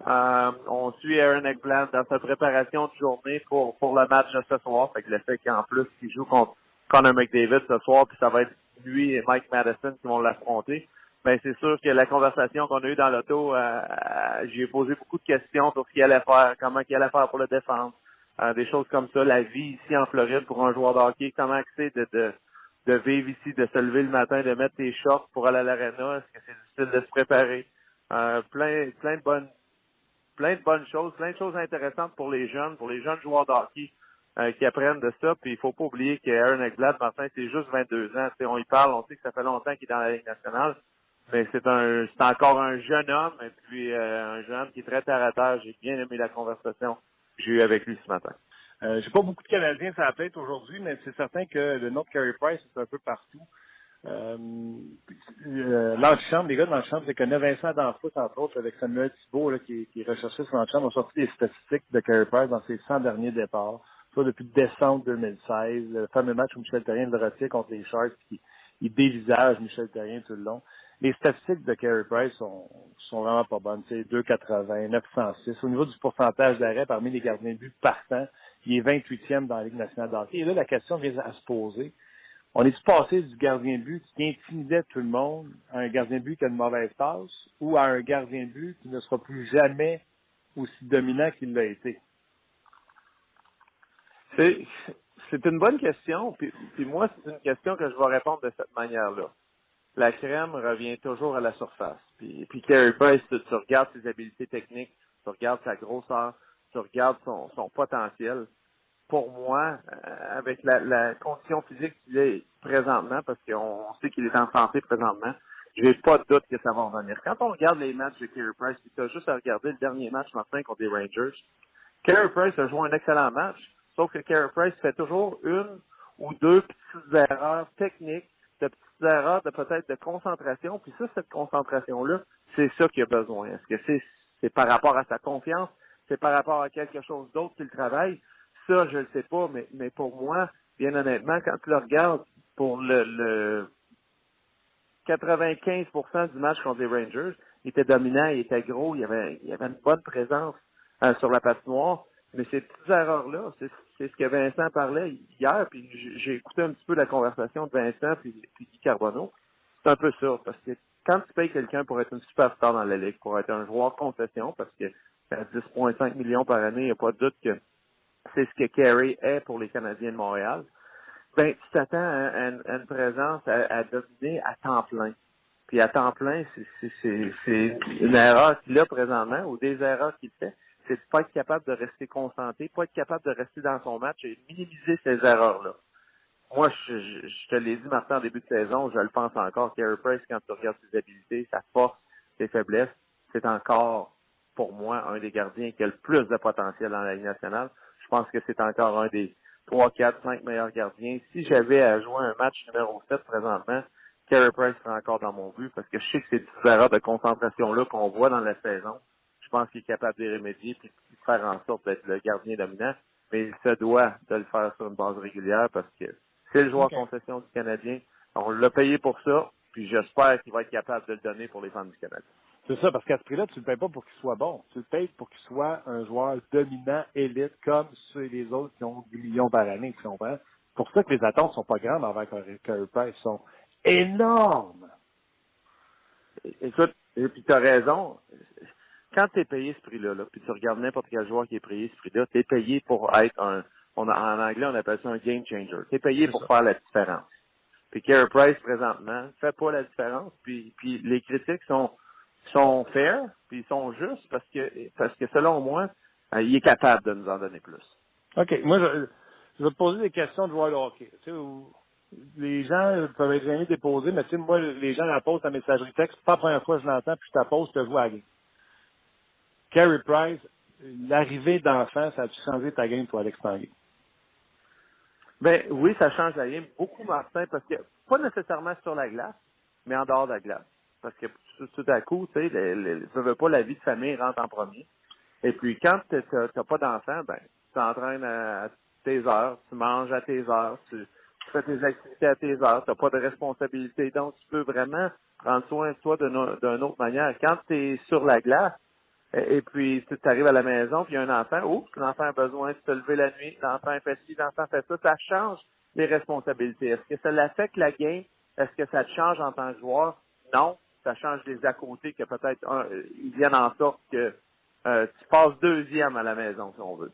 euh, on suit Aaron Eggblad dans sa préparation de journée pour, pour le match de ce soir. Fait que le fait qu'en plus, il joue contre Connor McDavid ce soir, puis ça va être lui et Mike Madison qui vont l'affronter. Ben, c'est sûr que la conversation qu'on a eue dans l'auto, euh, euh j'ai posé beaucoup de questions sur ce qu'il allait faire, comment il allait faire pour le défendre. des choses comme ça, la vie ici en Floride pour un joueur de hockey, comment c'est de, vivre ici, de se lever le matin, de mettre tes shorts pour aller à l'arena, est-ce que c'est difficile de se préparer? Euh, plein, plein de bonnes plein de bonnes choses, plein de choses intéressantes pour les jeunes, pour les jeunes joueurs de hockey euh, qui apprennent de ça. Puis il faut pas oublier qu'Aaron Ekblad, maintenant, c'est juste 22 ans. on y parle, on sait que ça fait longtemps qu'il est dans la Ligue nationale. Mais c'est un c'est encore un jeune homme et puis euh, un jeune homme qui est très terre à terre. J'ai bien aimé la conversation que j'ai eue avec lui ce matin. Euh, j'ai pas beaucoup de Canadiens sur la tête aujourd'hui, mais c'est certain que le nom de Carey Price est un peu partout. Euh, euh, l'antichambre, les gars de l'antichambre, c'est que Vincent Danfous, entre autres, avec Samuel Thibault, là, qui, qui est recherché sur l'antichambre, ont sorti des statistiques de Carey Price dans ses 100 derniers départs. Ça, depuis décembre 2016. Le fameux match où Michel Terrien le retire contre les Sharks, qui il dévisage Michel Terrien tout le long. Les statistiques de Carey Price sont, vraiment pas bonnes. C'est 2,80, 906. Au niveau du pourcentage d'arrêt parmi les gardiens de but partants, il est 28e dans la Ligue nationale d'hockey. Et là, la question vient à se poser. On est-tu passé du gardien de but qui intimidait tout le monde à un gardien de but qui a une mauvaise passe ou à un gardien de but qui ne sera plus jamais aussi dominant qu'il l'a été? C'est, c'est une bonne question. Puis, moi, c'est une question que je vais répondre de cette manière-là. La crème revient toujours à la surface. Puis, puis Carey Price, tu, regardes ses habiletés techniques, tu regardes sa grosseur, tu regardes son, son potentiel pour moi, euh, avec la, la, condition physique qu'il est présentement, parce qu'on sait qu'il est en santé présentement, je n'ai pas de doute que ça va revenir. Quand on regarde les matchs de Carey Price, tu as juste à regarder le dernier match matin contre les Rangers. Carey Price a joué un excellent match, sauf que Carey Price fait toujours une ou deux petites erreurs techniques, de petites erreurs de peut-être de concentration. Puis ça, cette concentration-là, c'est ça qu'il a besoin. Est-ce que c'est par rapport à sa confiance, c'est par rapport à quelque chose d'autre qu'il travaille? Ça, je ne sais pas, mais, mais pour moi, bien honnêtement, quand tu le regardes pour le, le 95% du match contre les Rangers, il était dominant, il était gros, il avait, il avait une bonne présence euh, sur la patinoire. Mais ces petites erreurs-là, c'est, ce que Vincent parlait hier, puis j'ai écouté un petit peu la conversation de Vincent puis, Guy Carbonneau. C'est un peu ça, parce que quand tu payes quelqu'un pour être une superstar dans la ligue, pour être un joueur concession, parce que à 10,5 millions par année, il n'y a pas de doute que c'est ce que Kerry est pour les Canadiens de Montréal, ben, tu t'attends à, une présence à, dominer à temps plein. Puis à temps plein, c'est une erreur qu'il a présentement, ou des erreurs qu'il fait, c'est de pas être capable de rester concentré, pas être capable de rester dans son match et minimiser ces erreurs-là. Moi, je, te l'ai dit maintenant en début de saison, je le pense encore, Carey Price, quand tu regardes ses habiletés, sa force, ses faiblesses, c'est encore, pour moi, un des gardiens qui a le plus de potentiel dans la Ligue nationale. Je pense que c'est encore un des 3, 4, 5 meilleurs gardiens. Si j'avais à jouer un match numéro 7 présentement, Carey Price serait encore dans mon but parce que je sais que ces petites erreurs de concentration-là qu'on voit dans la saison, je pense qu'il est capable de les remédier et de faire en sorte d'être le gardien dominant. Mais il se doit de le faire sur une base régulière parce que c'est le joueur concession du Canadien. On l'a payé pour ça, puis j'espère qu'il va être capable de le donner pour les fans du Canada. C'est ça, parce qu'à ce prix-là, tu le payes pas pour qu'il soit bon. Tu le payes pour qu'il soit un joueur dominant, élite, comme ceux les autres qui ont 10 millions par année, tu comprends? C'est pour ça que les attentes sont pas grandes envers Carey Price. sont énormes. Écoute, et puis tu as raison. Quand tu es payé ce prix-là, là, puis tu regardes n'importe quel joueur qui est payé ce prix-là, tu es payé pour être un, on a, en anglais, on appelle ça un game changer. Tu es payé pour faire la différence. Puis Carey Price, présentement, fait pas la différence. Puis, puis les critiques sont sont fair, puis ils sont justes parce que parce que selon moi, euh, il est capable de nous en donner plus. OK. Moi, je, vais te poser des questions de de hockey. Tu sais, les gens peuvent être jamais déposés, mais tu sais, moi, les gens la posent à messagerie texte. Pas la première fois que je l'entends, puis je te pose, je te vois à la game. Carey Price, l'arrivée d'enfant, ça a-tu changé ta game, toi, Alex Tanguay? Ben oui, ça change la game beaucoup, Martin, parce que pas nécessairement sur la glace, mais en dehors de la glace. Parce que tout, à coup, tu sais, ne veux pas la vie de famille rentre en premier. Et puis quand tu n'as pas d'enfant, ben, tu t'entraînes à, tes heures, tu manges à tes heures, tu, fais tes activités à tes heures, tu n'as pas de responsabilité. Donc, tu peux vraiment prendre soin de toi d'une autre manière. Quand tu es sur la glace, et, puis tu arrives à la maison, puis il y a un enfant, oups, l'enfant a besoin de se lever la nuit, l'enfant fait ci, l'enfant fait ça, ça change les responsabilités. Est-ce que ça l'affecte la game? Est-ce que ça te change en tant que joueur? Non ça change les à côté que peut-être ils viennent en sorte que euh, tu passes deuxième à la maison, si on veut.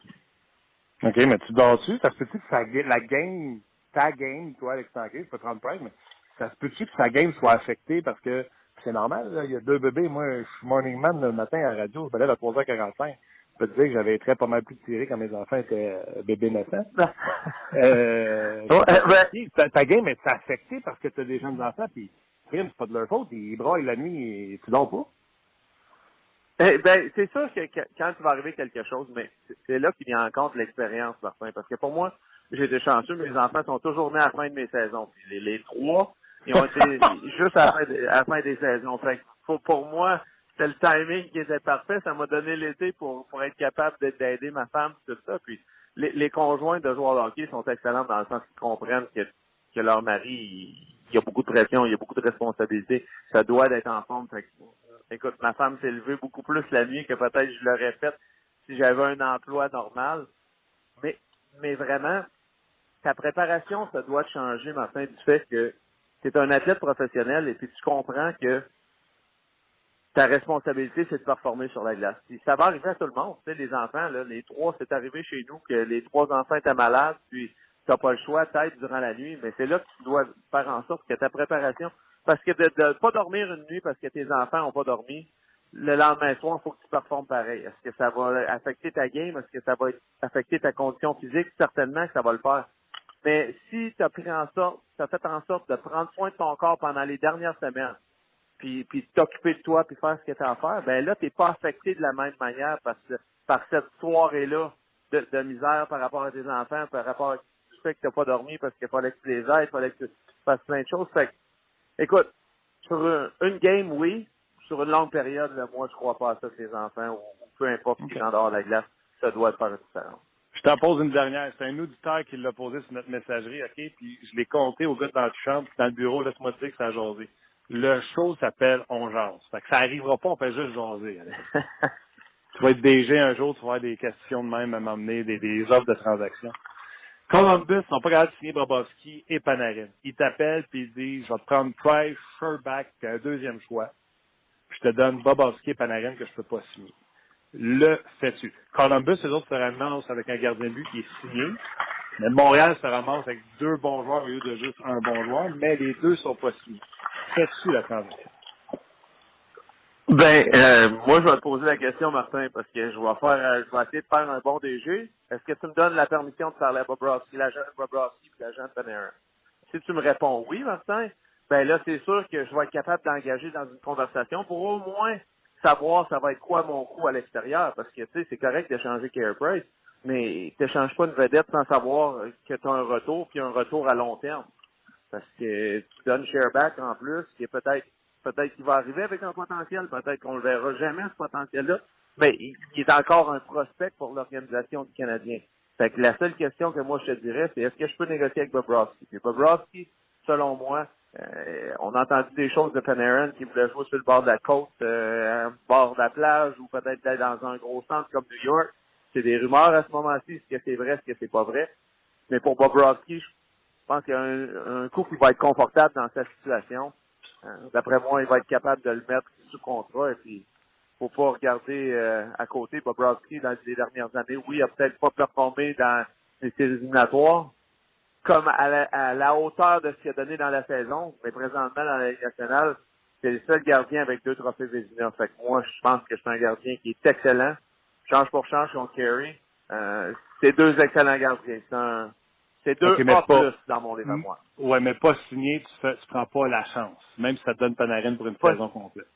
OK, mais tu dors-tu? Ça se peut-tu que ça, la game, ta game, toi, Alex Tanguay, je peux te rendre mais ça se peut-tu que sa game soit affectée parce que c'est normal, là, il y a deux bébés. Moi, je suis morning man le matin à la radio, je me lève à 3h45. Je peux te dire que j'avais très pas mal plus tiré quand mes enfants étaient euh, bébés naissants. euh, ta, ta, game est affectée parce que tu as des jeunes enfants, puis c'est pas de leur faute, ils braillent la nuit et tu dors pas. Eh ben, c'est sûr que quand tu vas arriver quelque chose, mais c'est là qu'il vient en compte l'expérience, Martin. Parce que pour moi, j'ai été chanceux, mes enfants sont toujours nés à la fin de mes saisons. les, les trois, ils ont été juste à la, fin, des saisons. Fait pour, moi, c'était le timing qui était parfait. Ça m'a donné l'été pour, pour être capable d'aider ma femme, tout ça. Puis les, les conjoints de joueurs de hockey sont excellents dans le sens qu'ils comprennent que, que leur mari, il, y a beaucoup de pression, il y a beaucoup de responsabilités. Ça doit être en forme. Fait écoute, ma femme s'est levée beaucoup plus la nuit que peut-être je l'aurais fait si j'avais un emploi normal. Mais, mais vraiment, ta préparation, ça doit changer, Martin, du fait que tu es un athlète professionnel et puis tu comprends que ta responsabilité, c'est de performer sur la glace. Puis ça va arriver à tout le monde. Tu sais, les enfants, là, les trois, c'est arrivé chez nous que les trois enfants étaient malades, puis tu n'as pas le choix, peut-être, durant la nuit, mais c'est là que tu dois faire en sorte que ta préparation parce que de ne pas dormir une nuit parce que tes enfants n'ont pas dormi, le lendemain soir, il faut que tu performes pareil. Est-ce que ça va affecter ta game? Est-ce que ça va affecter ta condition physique? Certainement que ça va le faire. Mais si tu as pris en sorte, tu as fait en sorte de prendre soin de ton corps pendant les dernières semaines, puis, puis t'occuper de toi, puis faire ce que tu as à faire, ben là, tu n'es pas affecté de la même manière parce que, par cette soirée-là de, de, misère par rapport à tes enfants, par rapport à tu fait que tu n'as pas dormi parce qu'il fallait que tu les aides, il fallait que tu fasses plein de choses. Fait Écoute, sur une game, oui. Sur une longue période, moi, je crois pas à ça que les enfants, ou peu importe qui est en dehors de la glace, ça doit faire une différence. Je t'en pose une dernière. C'est un auditeur qui l'a posé sur notre messagerie, OK? Puis je l'ai compté au gars dans la chambre, dans le bureau, laisse-moi te dire que ça a jasé. Le show s'appelle On jase. Fait que ça arrivera pas, on fait juste jaser. tu vas être DG un jour, tu vas avoir des questions de même à m'emmener, des, des offres de transaction. Columbus sont pas capables de signer Bobovski et Panarin. Ils t'appellent puis ils disent, je vais te prendre Price, Sherback puis un deuxième choix. je te donne Bobovski et Panarin que je peux pas signer. Le fais-tu. Columbus, eux autres se ramassent avec un gardien de but qui est signé. Mais Montréal se ramasse avec deux bons joueurs au lieu de juste un bon joueur, mais les deux sont pas signés. Fais-tu la transition? Ben, euh, moi, je vais te poser la question, Martin, parce que je vais faire, euh, je vais essayer de faire un bon DG. Est-ce que tu me donnes la permission de parler à Bobrovski, l'agent Bobrovski et l'agent Panarin? Si tu me réponds oui, Martin, ben là, c'est sûr que je vais être capable d'engager dans une conversation pour au moins savoir ça va être quoi mon coût à l'extérieur, parce que, tu sais, c'est correct d'échanger Care Price, mais tu n'échanges pas une vedette sans savoir que tu as un retour, puis un retour à long terme. Parce que tu donnes Shareback en plus, qui est peut-être Peut-être qu'il va arriver avec un potentiel, peut-être qu'on le verra jamais, ce potentiel-là. Mais il, est encore un prospect pour l'organisation du Canadien. Fait que la seule question que moi je te dirais, c'est est-ce que je peux négocier avec Bobrovski? Puis Bobrovski, selon moi, euh, on a entendu des choses de Panarin qui voulait jouer sur le bord de la côte, euh, bord de la plage, ou peut-être dans un gros centre comme New York. C'est des rumeurs à ce moment-ci, est-ce que c'est vrai, est-ce que c'est pas vrai. Mais pour Bobrovski, je pense qu'il y a un, un coup qui va être confortable dans cette situation. Euh, d'après moi, il va être capable de le mettre sous contrat et puis faut pas regarder euh, à côté Bobrovski dans les dernières années. Oui, il a peut-être pas performé dans les séries éliminatoires comme à la, hauteur de ce qu'il a donné dans la saison, mais présentement dans la Ligue nationale, c'est le seul gardien avec deux trophées Vézina. Fait que moi, je pense que c'est un gardien qui est excellent. Change pour change contre Kerry. Euh, c'est deux excellents gardiens. C'est un, c'est deux A plus dans mon livre à moi. Ouais, mais pas signé, tu fais, tu prends pas la chance. Même si ça te donne Panarin pour une saison complète.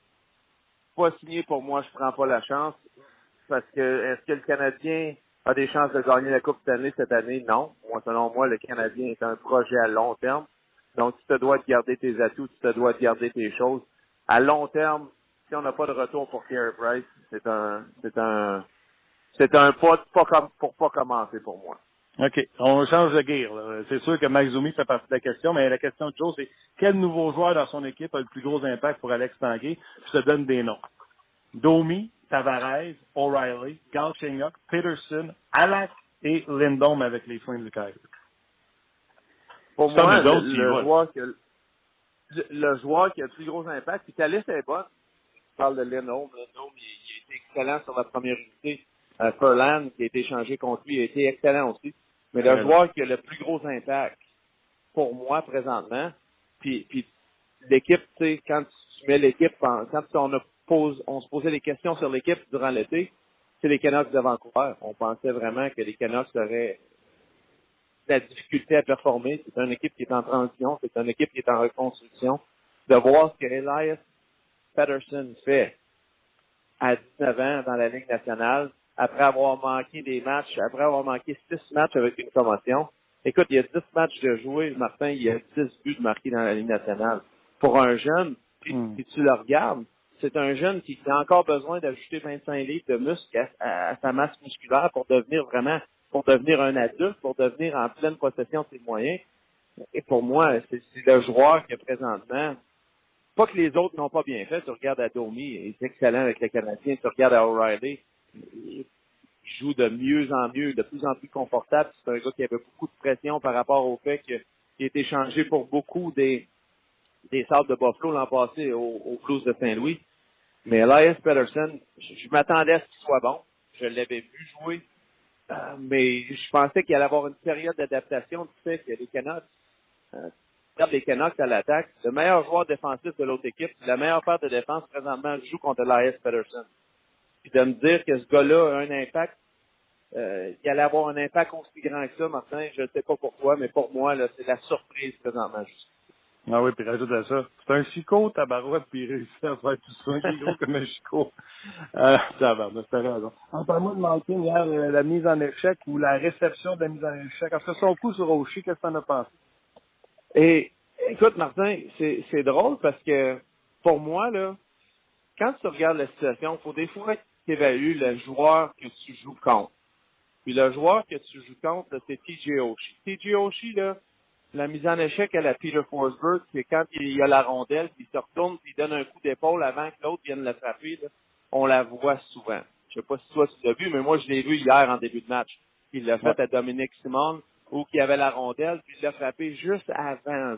Pas signé pour moi, je prends pas la chance. Parce que est-ce que le Canadien a des chances de gagner la Coupe Stanley cette année? Non. Moi, selon moi, le Canadien est un projet à long terme. Donc, tu te dois de garder tes atouts, tu te dois de garder tes choses. À long terme, si on n'a pas de retour pour Carey Price, c'est un, c'est un, c'est un pas, pas comme, pour pas commencer pour moi. OK. On change de guerre. C'est sûr que Mike Zumi fait partie de la question, mais la question de Joe, c'est quel nouveau joueur dans son équipe a le plus gros impact pour Alex Tanguay? Je te donne des noms. Domi, Tavares, O'Reilly, Galchenyuk, Peterson, Alak et Lindholm avec les Flames de Kaiser. Pour moi, le, joueur qui a, le, joueur qui a le plus gros impact, puis ta liste est bonne. Je parle de Lindholm. Lindholm, il, il a été excellent sur la première unité Furlan, qui a été échangé contre lui, a été excellent aussi. Mais le joueur qui a le plus gros impact pour moi présentement, puis, puis l'équipe, tu sais, quand tu mets l'équipe, quand on, a pose, on se posait des questions sur l'équipe durant l'été, c'est les Canucks de Vancouver. On pensait vraiment que les Canucks auraient la difficulté à performer. C'est une équipe qui est en transition, c'est une équipe qui est en reconstruction. De voir ce que Elias Patterson fait à 19 ans dans la Ligue nationale, après avoir manqué des matchs, après avoir manqué 6 matchs avec une commotion. Écoute, il y a 10 matchs de jouer, Martin, il y a 10 buts marqués dans la Ligue nationale. Pour un jeune, puis, hmm. si tu le regardes, c'est un jeune qui a encore besoin d'ajouter 25 livres de muscle à, sa masse musculaire pour devenir vraiment, pour devenir un adulte, pour devenir en pleine possession de ses moyens. Et pour moi, c'est le joueur qui est présentement. Pas que les autres n'ont pas bien fait. Tu regardes à Domi, il est excellent avec les Canadiens. Tu regardes à O'Reilly, il joue de mieux en mieux, de plus en plus confortable. C'est un gars qui avait beaucoup de pression par rapport au fait qu'il a été changé pour beaucoup des, des de Buffalo l'an passé au, au Blues de Saint-Louis. Mais Elias Peterson, je, m'attendais à ce qu'il soit bon. Je l'avais vu jouer. Euh, mais je pensais qu'il allait avoir une période d'adaptation du fait que les Canucks, euh, les Canucks à l'attaque, le meilleur joueur défensif de l'autre équipe, la meilleure part de défense présentement joue contre Elias Peterson. Puis de me dire que ce gars-là a un impact, euh, il allait avoir un impact aussi grand que ça, Martin, je ne sais pas pourquoi, mais pour moi, c'est la surprise présentement. Ah oui, puis rajoute à ça. C'est un chicot, tabarouette, puis il réussit à faire tout ça. Il est gros comme un chicot. Euh, tabarouette, t'as raison. En parlant de Malkin, hier, euh, la mise en échec ou la réception de la mise en échec. Après son coup sur Oshie, qu'est-ce que t'en as pensé? Et, écoute, Martin, c'est, c'est drôle parce que, pour moi, là, quand tu regardes la situation, faut des fois que tu évalues le joueur que tu joues contre. Puis le joueur que tu joues contre, c'est TJ Oshie. TJ Oshie, là, la mise en échec à la Peter Forsberg, c'est quand il y a la rondelle, puis il se retourne, puis il donne un coup d'épaule avant que l'autre vienne le frapper. On la voit souvent. Je sais pas si toi tu l'as vu, mais moi je l'ai vu hier en début de match. Il l'a fait à Dominique Simon, où il avait la rondelle, puis il l'a frappé juste avant.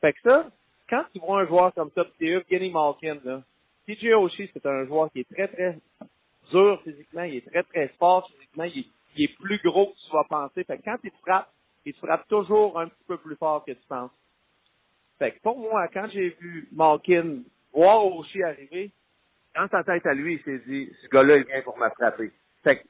Fait que ça, quand tu vois un joueur comme ça, c'est Evgeny Malkin, là, TJ Oshie, c'est un joueur qui est très, très dur physiquement, il est très, très fort physiquement, il est, plus gros que tu vas penser. Fait que quand il frappe, il frappe toujours un petit peu plus fort que tu penses. Fait que pour moi, quand j'ai vu Malkin voir aussi arriver, dans sa tête à lui, il s'est dit, ce gars-là, il vient pour me frapper. Fait que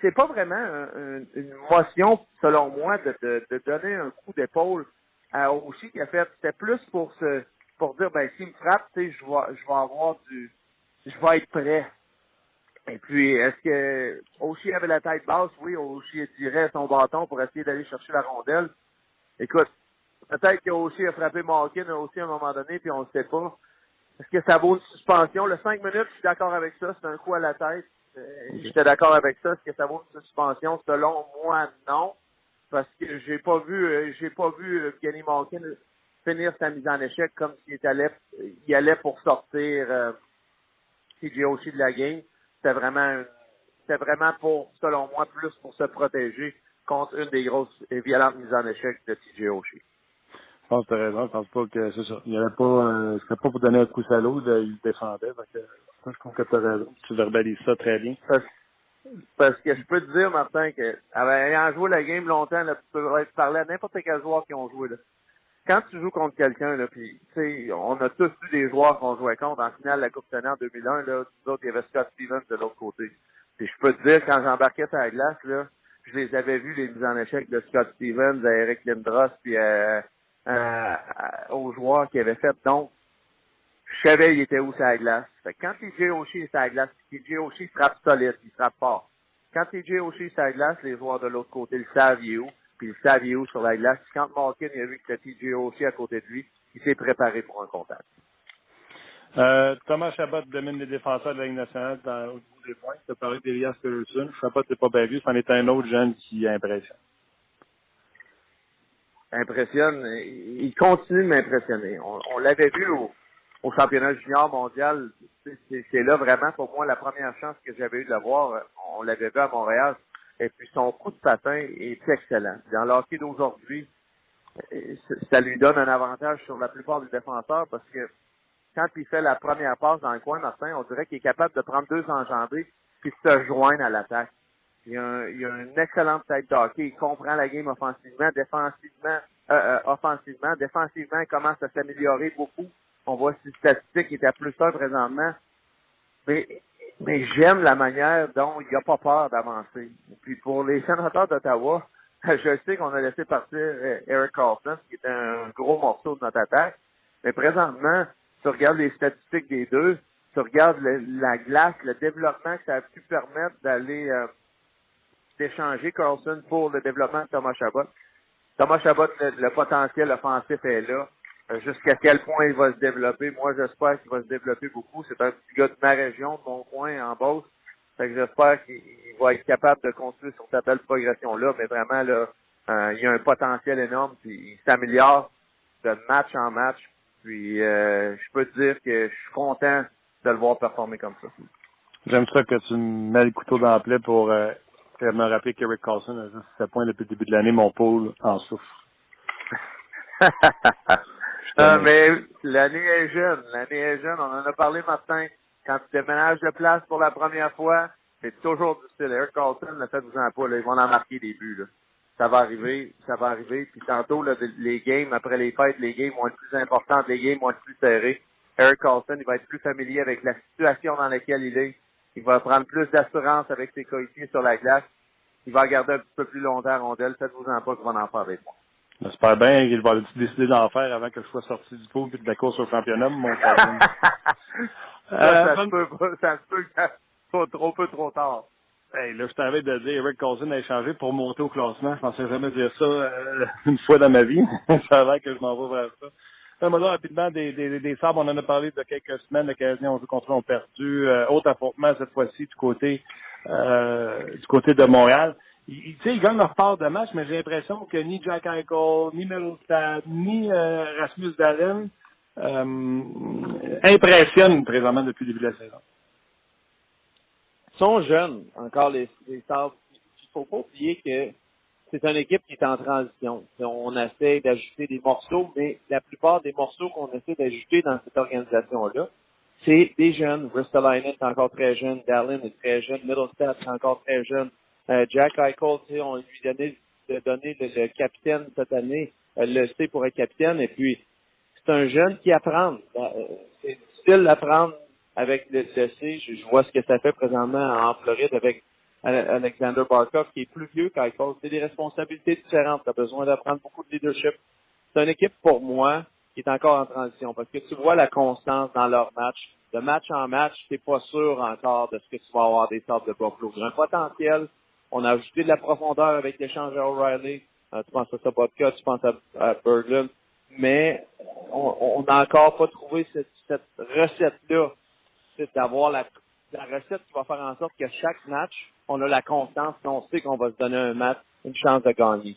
c'est pas vraiment une motion, selon moi, de, de, donner un coup d'épaule à Oshie qui a fait, c'était plus pour se, pour dire, ben, s'il me frappe, tu sais, je vais, je vais avoir du, je vais être prêt. Et puis, est-ce que Oshie avait la tête basse? Oui, Oshie tirait son bâton pour essayer d'aller chercher la rondelle. Écoute, peut-être que Oshie a frappé Malkin aussi à un moment donné, puis on ne sait pas. Est-ce que ça vaut une suspension? Le 5 minutes, je suis d'accord avec ça. C'est un coup à la tête. Euh, j'étais d'accord avec ça. Est-ce que ça vaut une suspension? Selon moi, non. Parce que j'ai pas vu, euh, j'ai pas vu euh, Kenny Malkin finir sa mise en échec comme s'il allait, il allait pour sortir euh, CJ Oshie de la game c'était vraiment c'était vraiment pour, selon moi, plus pour se protéger contre une des grosses et violentes mises en échec de TJ Oshie. Je pense que tu as raison. Je pense pas que c'est ça. Il n'y avait pas, euh, serait pas pour donner un coup à l'autre, il défendait. Donc, euh, je pense que tu as raison. Tu verbalises ça très bien. Parce, que je peux te dire, Martin, que, ayant joué la game longtemps, là, tu peux parler à n'importe quel joueur qui ont joué, là quand tu joues contre quelqu'un, là, puis tu sais, on a tous vu des joueurs qu'on jouait contre en finale de la Coupe Stanley en 2001, là, autres, il y avait Scott Stevens de l'autre côté. Puis je peux te dire, quand j'embarquais sur la glace, là, je les avais vus, les mises en échec de Scott Stevens, à Eric Lindros, puis aux joueurs qui avaient fait. Donc, je savais il était où la glace. Fait que quand TJ Oshie est la glace, TJ Oshie frappe solide, il frappe fort. Quand TJ Oshie est la glace, les joueurs de l'autre côté le savent, il est où puis il savait où sur la glace. Quand Malkin a vu que c'était TJ aussi à côté de lui, il s'est préparé pour un contact. Euh, Thomas Chabot domine les défenseurs de la Ligue nationale dans, au niveau des points. Tu as parlé d'Elias Peterson. Chabot n'est pas bien vu. C'en est un autre jeune qui impressionne. Impressionne. Il continue de m'impressionner. On, l'avait vu au, au, championnat junior mondial. C'est là vraiment pour moi la première chance que j'avais eu de le voir. On l'avait vu à Montréal. Et puis son coup de patin est excellent. Dans l'hockey d'aujourd'hui, ça lui donne un avantage sur la plupart des défenseurs parce que quand il fait la première passe dans le coin, Martin, on dirait qu'il est capable de prendre deux enjambées puis de se joindre à l'attaque. Il a, un, il a une excellente tête d'hockey. Il comprend la game offensivement, défensivement, euh, euh, offensivement. Défensivement, il commence à s'améliorer beaucoup. On voit ses statistiques, il est à plus 1 présentement. Mais, mais j'aime la manière dont il n'a pas peur d'avancer. Puis pour les sénateurs d'Ottawa, je sais qu'on a laissé partir euh, Eric Carlson, qui est un gros morceau de notre attaque. Mais présentement, tu regardes les statistiques des deux, tu regardes le, la glace, le développement que ça a pu permettre d'aller euh, d'échanger Carlson pour le développement de Thomas Chabot. Thomas Chabot, le potentiel offensif est là. Euh, Jusqu'à quel point il va se développer, moi j'espère qu'il va se développer beaucoup. C'est un petit gars de ma région, de mon coin, en Beauce. Fait que j'espère qu'il va être capable de continuer sur cette belle progression-là, mais vraiment là, euh, il y a un potentiel énorme, puis il s'améliore de match en match. Puis euh, je peux te dire que je suis content de le voir performer comme ça. J'aime ça que tu me mets le couteau dans la plaie pour euh, me rappeler qu'Eric Carlson a juste 7 points depuis le début de l'année, mon pôle en souffre. Ah, mais l'année est jeune, l'année est jeune. On en a parlé matin. Quand tu déménages de place pour la première fois, c'est toujours difficile. Eric Carlson, ne faites-vous en pas, là, ils vont en marquer des buts. Là. Ça va arriver, ça va arriver. Puis tantôt, là, les games, après les fêtes, les games vont être plus importantes, les games vont être plus serrés. Eric Carlson, il va être plus familier avec la situation dans laquelle il est. Il va prendre plus d'assurance avec ses coéquipiers sur la glace. Il va garder un petit peu plus longtemps à rondelle. Faites-vous en pas qu'il va en faire avec moi. J'espère bien qu'il va décider d'en faire avant que je sois sorti du pot et de la course au championnat, mon Carlson. ça, ça, se peut, ça se peut que ça soit trop peu trop tard. Hey, là, je t'avais de dire Eric Cousin a échangé pour monter au classement. Je pensais jamais dire ça euh, une fois dans ma vie. ça a l'air que je m'en vais vers ça. Là rapidement des, des, des sabres. On en a parlé de quelques semaines. Le Canadien ont joué contre eux, ont perdu. Euh, autre affrontement cette fois-ci du côté euh, du côté de Montréal. Ils, ils gagnent leur part de match, mais j'ai l'impression que ni Jack Eichel, ni Middlestad, ni euh, Rasmus Dahlin euh, impressionnent présentement depuis le début de la saison. Ils sont jeunes, encore les, les Sabres. Il faut pas oublier que c'est une équipe qui est en transition. On essaie d'ajouter des morceaux, mais la plupart des morceaux qu'on essaie d'ajouter dans cette organisation-là, c'est des jeunes. Ristolainen est encore très jeune, Dallin est très jeune, Middlestat est encore très jeune. Euh, Jack Eichel, on lui donné de donner le, le, capitaine cette année, euh, le C pour être capitaine, et puis c'est un jeune qui apprend. Euh, c'est difficile d'apprendre avec le, C. Je, je, vois ce que ça fait présentement en Floride avec Alexander Barkov, qui est plus vieux qu'Eichel. C'est des responsabilités différentes. Tu as besoin d'apprendre beaucoup de leadership. C'est une équipe, pour moi, qui est encore en transition, parce que tu vois la constance dans leur match. De match en match, tu pas sûr encore de ce que tu vas avoir des sortes de Buffalo. Un potentiel, on a ajouté de la profondeur avec l'échange à O'Reilly. Euh, tu penses à Sabotka, tu penses à, à Berglund? Mais on n'a encore pas trouvé cette, cette recette-là. C'est d'avoir la, recette qui va faire en sorte que chaque match, on a la constance on sait qu'on va se donner un match, une chance de gagner.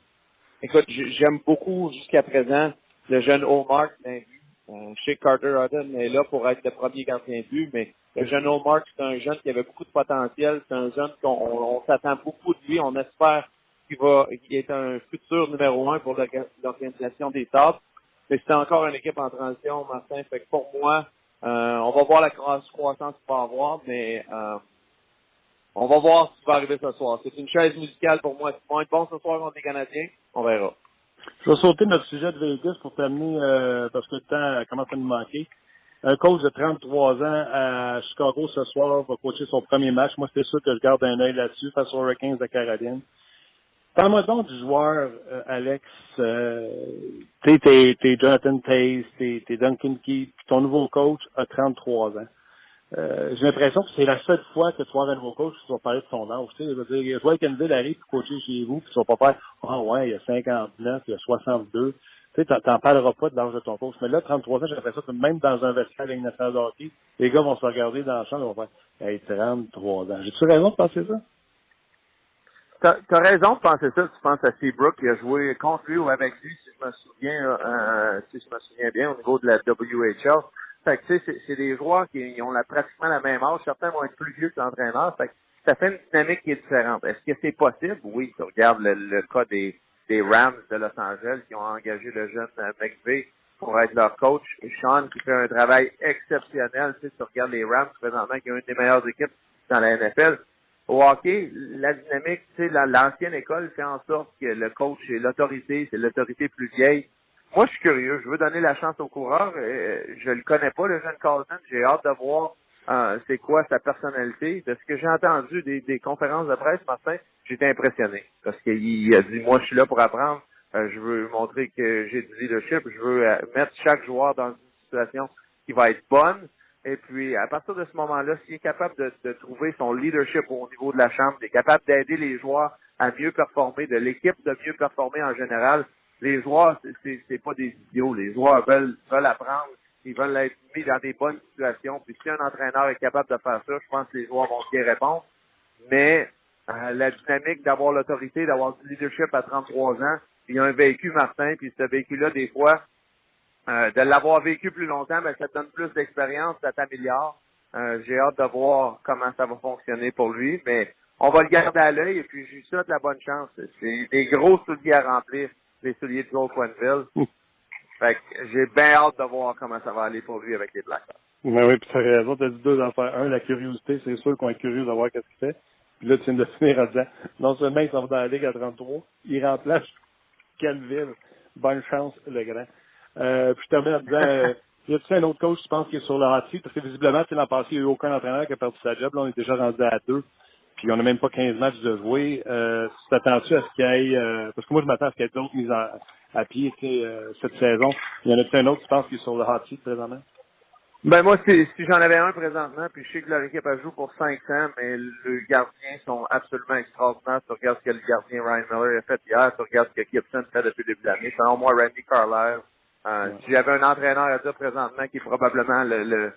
Écoute, j'aime beaucoup jusqu'à présent le jeune Omar d'un but. Euh, chez Carter Hutton est là pour être le premier gardien de but, mais le jeune Omar, c'est un jeune qui avait beaucoup de potentiel. C'est un jeune qu'on on, s'attend beaucoup de lui. On espère qu'il va qu'il est un futur numéro un pour l'organisation des Sables. Mais c'est encore une équipe en transition, Martin. Fait que pour moi, euh, on va voir la croissance qu'il va avoir, mais euh, on va voir ce qui va arriver ce soir. C'est une chaise musicale pour moi. Ils vont être bons ce soir contre les Canadiens. On verra. Je vais sauter notre sujet de Vegas pour terminer, euh, parce que le temps commence à nous manquer. Un coach de 33 ans à Chicago ce soir va coacher son premier match. Moi, c'est sûr que je garde un œil là-dessus face aux Hurricanes de Caroline. Parle-moi donc du joueur, euh, Alex. Euh, t'es, t'es Jonathan Taze, t'es, t'es Duncan Key, ton nouveau coach a 33 ans. Euh, j'ai l'impression que c'est la seule fois que tu vois un nouveau coach qui parler de son âge. Tu sais, je veux dire, Joël Kenville arrive pour coacher chez vous, puis tu vas pas faire Ah oh, ouais, il y a 59, il y a 62. Tu sais, t'en parleras pas de l'âge de ton coach. Mais là, 33 ans, j'ai l'impression que même dans un vestiaire avec nationale de les gars vont se regarder dans la chambre et vont faire Hey, 33 ans. J'ai-tu raison de penser ça? T'as as raison de penser ça. Tu penses à Seabrook qui a joué contre lui ou avec lui, si je me souviens, euh, si je me souviens bien, au niveau de la WHL. Fait que, tu sais, c'est des joueurs qui ont la, pratiquement la même âge. Certains vont être plus vieux que l'entraîneur. Fait que ça fait une dynamique qui est différente. Est-ce que c'est possible? Oui. Tu regardes le, le, cas des, des Rams de Los Angeles qui ont engagé le jeune McVeigh pour être leur coach. Et Sean qui fait un travail exceptionnel. Tu, sais, tu regardes les Rams présentement qui ont une des meilleures équipes dans la NFL. au hockey, la dynamique, tu sais, l'ancienne école fait en sorte que le coach est l'autorité, c'est l'autorité plus vieille. Moi, je suis curieux. Je veux donner la chance au coureur. Euh, je le connais pas, le jeune Carlton. J'ai hâte de voir euh, c'est quoi sa personnalité. De ce que j'ai entendu des, des conférences de presse matin, j'étais impressionné. Parce qu'il a dit, moi, je suis là pour apprendre. Euh, je veux montrer que j'ai du leadership. Je veux mettre chaque joueur dans une situation qui va être bonne. Et puis, à partir de ce moment-là, s'il est capable de, de, trouver son leadership au niveau de la chambre, il est capable d'aider les joueurs à mieux performer, de l'équipe de mieux performer en général, les joueurs, c'est pas des idiots. Les joueurs veulent, veulent apprendre, ils veulent être mis dans des bonnes situations. Puis si un entraîneur est capable de faire ça, je pense que les joueurs vont bien répondre. Mais euh, la dynamique d'avoir l'autorité, d'avoir du leadership à 33 ans, il y a un véhicule, Martin, puis ce véhicule-là, des fois, euh, de l'avoir vécu plus longtemps, ben, ça te donne plus d'expérience, ça t'améliore. Euh, j'ai hâte de voir comment ça va fonctionner pour lui, mais on va le garder à l'œil et puis je lui souhaite la bonne chance. C'est des gros souliers à remplir, les souliers de Joe Quenville. fait que j'ai bien hâte de voir comment ça va aller pour lui avec les Blackhawks. Ben oui, puis t'as raison, t'as dit deux affaires. Un, la curiosité, c'est sûr qu'on est curieux de voir qu'est-ce qu'il fait. Puis là, tu viens de finir en disant, non seulement il s'en va dans la Ligue à 33, il remplace Canville. Bonne chance, le grand. Euh, puis je termine en disant, euh, y a-t-il un autre coach, tu penses, qui est sur le hot Parce que visiblement, l'an passé, il n'y a eu aucun entraîneur qui a perdu sa job. Là, on est déjà rendu à deux. Puis on n'a même pas 15 matchs de jouer. Euh, T'attends-tu à ce qu'il y ait... Euh, parce que moi, je m'attends à ce qu'il y ait d'autres mises à pied euh, cette saison. Il y en a peut-être un autre, tu penses, qui est sur le hot seat présentement? Ben moi, si, si j'en avais un présentement, puis je sais que leur équipe a joué pour 500, mais les gardiens sont absolument extraordinaires. Tu regardes ce que le gardien Ryan Miller a fait hier, tu regardes ce que Gibson fait depuis le début de l'année. Selon moi, Randy Carlisle, euh, Si j'avais un entraîneur à dire présentement qui est probablement le, le,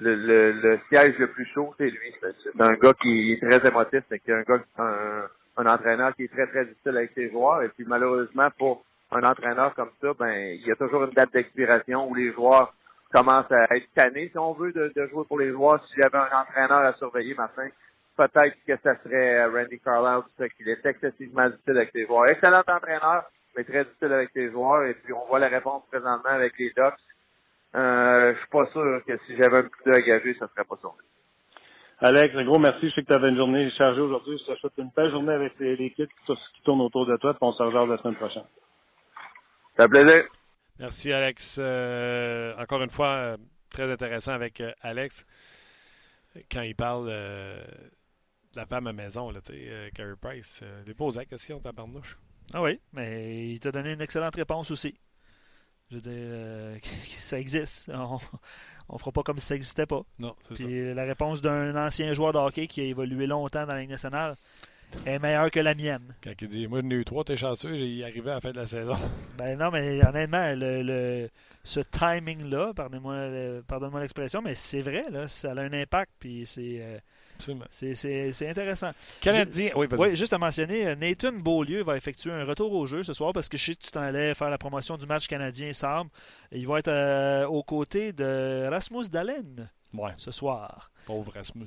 le, le, siège le plus chaud, c'est lui. C'est un gars qui est très émotif, c'est un gars, un, un entraîneur qui est très, très difficile avec ses joueurs. Et puis malheureusement, pour un entraîneur comme ça, ben il y a toujours une date d'expiration où les joueurs commencent à être tannés, si on veut, de, de jouer pour les joueurs. Si j'avais un entraîneur à surveiller maintenant, peut-être que ça serait Randy Carlisle, qu'il est excessivement difficile avec ses joueurs. Excellent entraîneur, mais très difficile avec tes joueurs. Et puis, on voit la réponse présentement avec les Ducks. Euh, je suis pas sûr que si j'avais un petit peu engagé, ça serait pas ça. Alex, un gros merci. Je sais que tu avais une journée chargée aujourd'hui. Je te souhaite une belle journée avec l'équipe qui tourne autour de toi. Puis on se rejoint la semaine prochaine. Ça fait plaisir. Merci, Alex. Euh, encore une fois, euh, très intéressant avec euh, Alex quand il parle de la femme à maison, là, sais, Carey Price. il pose la question, tabarnouche. Ah oui, mais il t'a donné une excellente réponse aussi. Je veux dire, euh, ça existe. On, ne fera pas comme si ça n'existait pas. Non, c'est ça. la réponse d'un ancien joueur de hockey qui a évolué longtemps dans la Ligue nationale est meilleure que la mienne. Quand il dit Moi, j'en ai eu trois, t'es chanceux, j'y arrivé à la fin de la saison. Ben non, mais honnêtement, le, ce timing-là, pardonnez-moi pardonne l'expression, mais c'est vrai, là, ça a un impact, puis c'est. Euh, c'est intéressant. Canadien, oui, oui, juste à mentionner, euh, Nathan Beaulieu va effectuer un retour au jeu ce soir parce que je sais que tu t'en allais faire la promotion du match canadien-Sabre. Il va être euh, aux côtés de Rasmus Dallin ce soir. Pauvre Rasmus.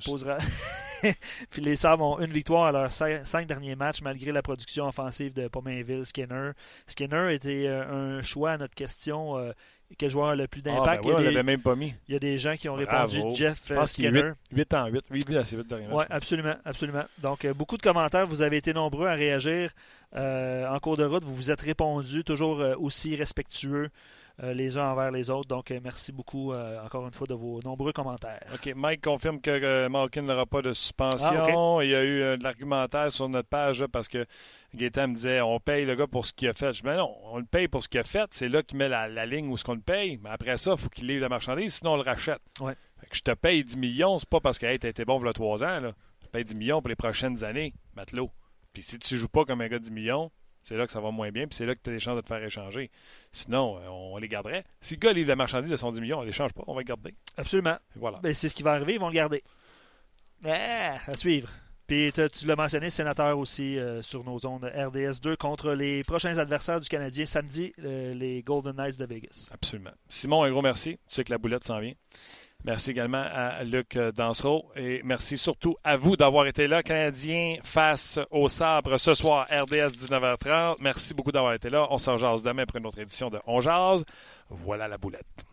Puis les Sabres ont une victoire à leurs cinq derniers matchs malgré la production offensive de Pomainville, Skinner. Skinner était euh, un choix à notre question quel joueur a le plus d'impact. Ah, ben l'avait même pas mis. Il y a des gens qui ont répondu Jeff euh, Skinner. 8, en 8. 8 assez vite derrière. Oui, absolument, absolument. Donc, euh, beaucoup de commentaires. Vous avez été nombreux à réagir euh, en cours de route. Vous vous êtes répondus, toujours aussi respectueux. Euh, les uns envers les autres. Donc, euh, merci beaucoup euh, encore une fois de vos nombreux commentaires. OK. Mike confirme que Malkin n'aura pas de suspension. Ah, Il y a eu de l'argumentaire sur notre page parce que Gaétan me disait on paye le gars pour ce qu'il a fait. Je dis mais non, on le paye pour ce qu'il a fait. C'est là qu'il met la, ligne où ce qu'on le paye. Mais après ça, il faut qu'il livre la marchandise, sinon on le rachète. Ouais. je te paye 10 millions, c'est pas parce que hey, tu été bon a 3 ans. Là. Je te paye 10 millions pour les prochaines années, matelot. Puis si tu joues pas comme un gars de 10 millions, c'est là que ça va moins bien, puis c'est là que tu as des chances de te faire échanger. Sinon, euh, on les garderait. Si le gars livre la marchandise de son 10 millions, on ne l'échange pas, on va le garder. Absolument. voilà. Ben, c'est ce qui va arriver, ils vont le garder. Ah, à suivre. Puis tu l'as mentionné, sénateur aussi euh, sur nos ondes RDS2 contre les prochains adversaires du Canadien samedi, euh, les Golden Knights de Vegas. Absolument. Simon, un gros merci. Tu sais que la boulette s'en vient. Merci également à Luc Dansereau et merci surtout à vous d'avoir été là. Canadien face au sabre ce soir, RDS 19h30. Merci beaucoup d'avoir été là. On se rejase demain pour une autre édition de On Jase. Voilà la boulette.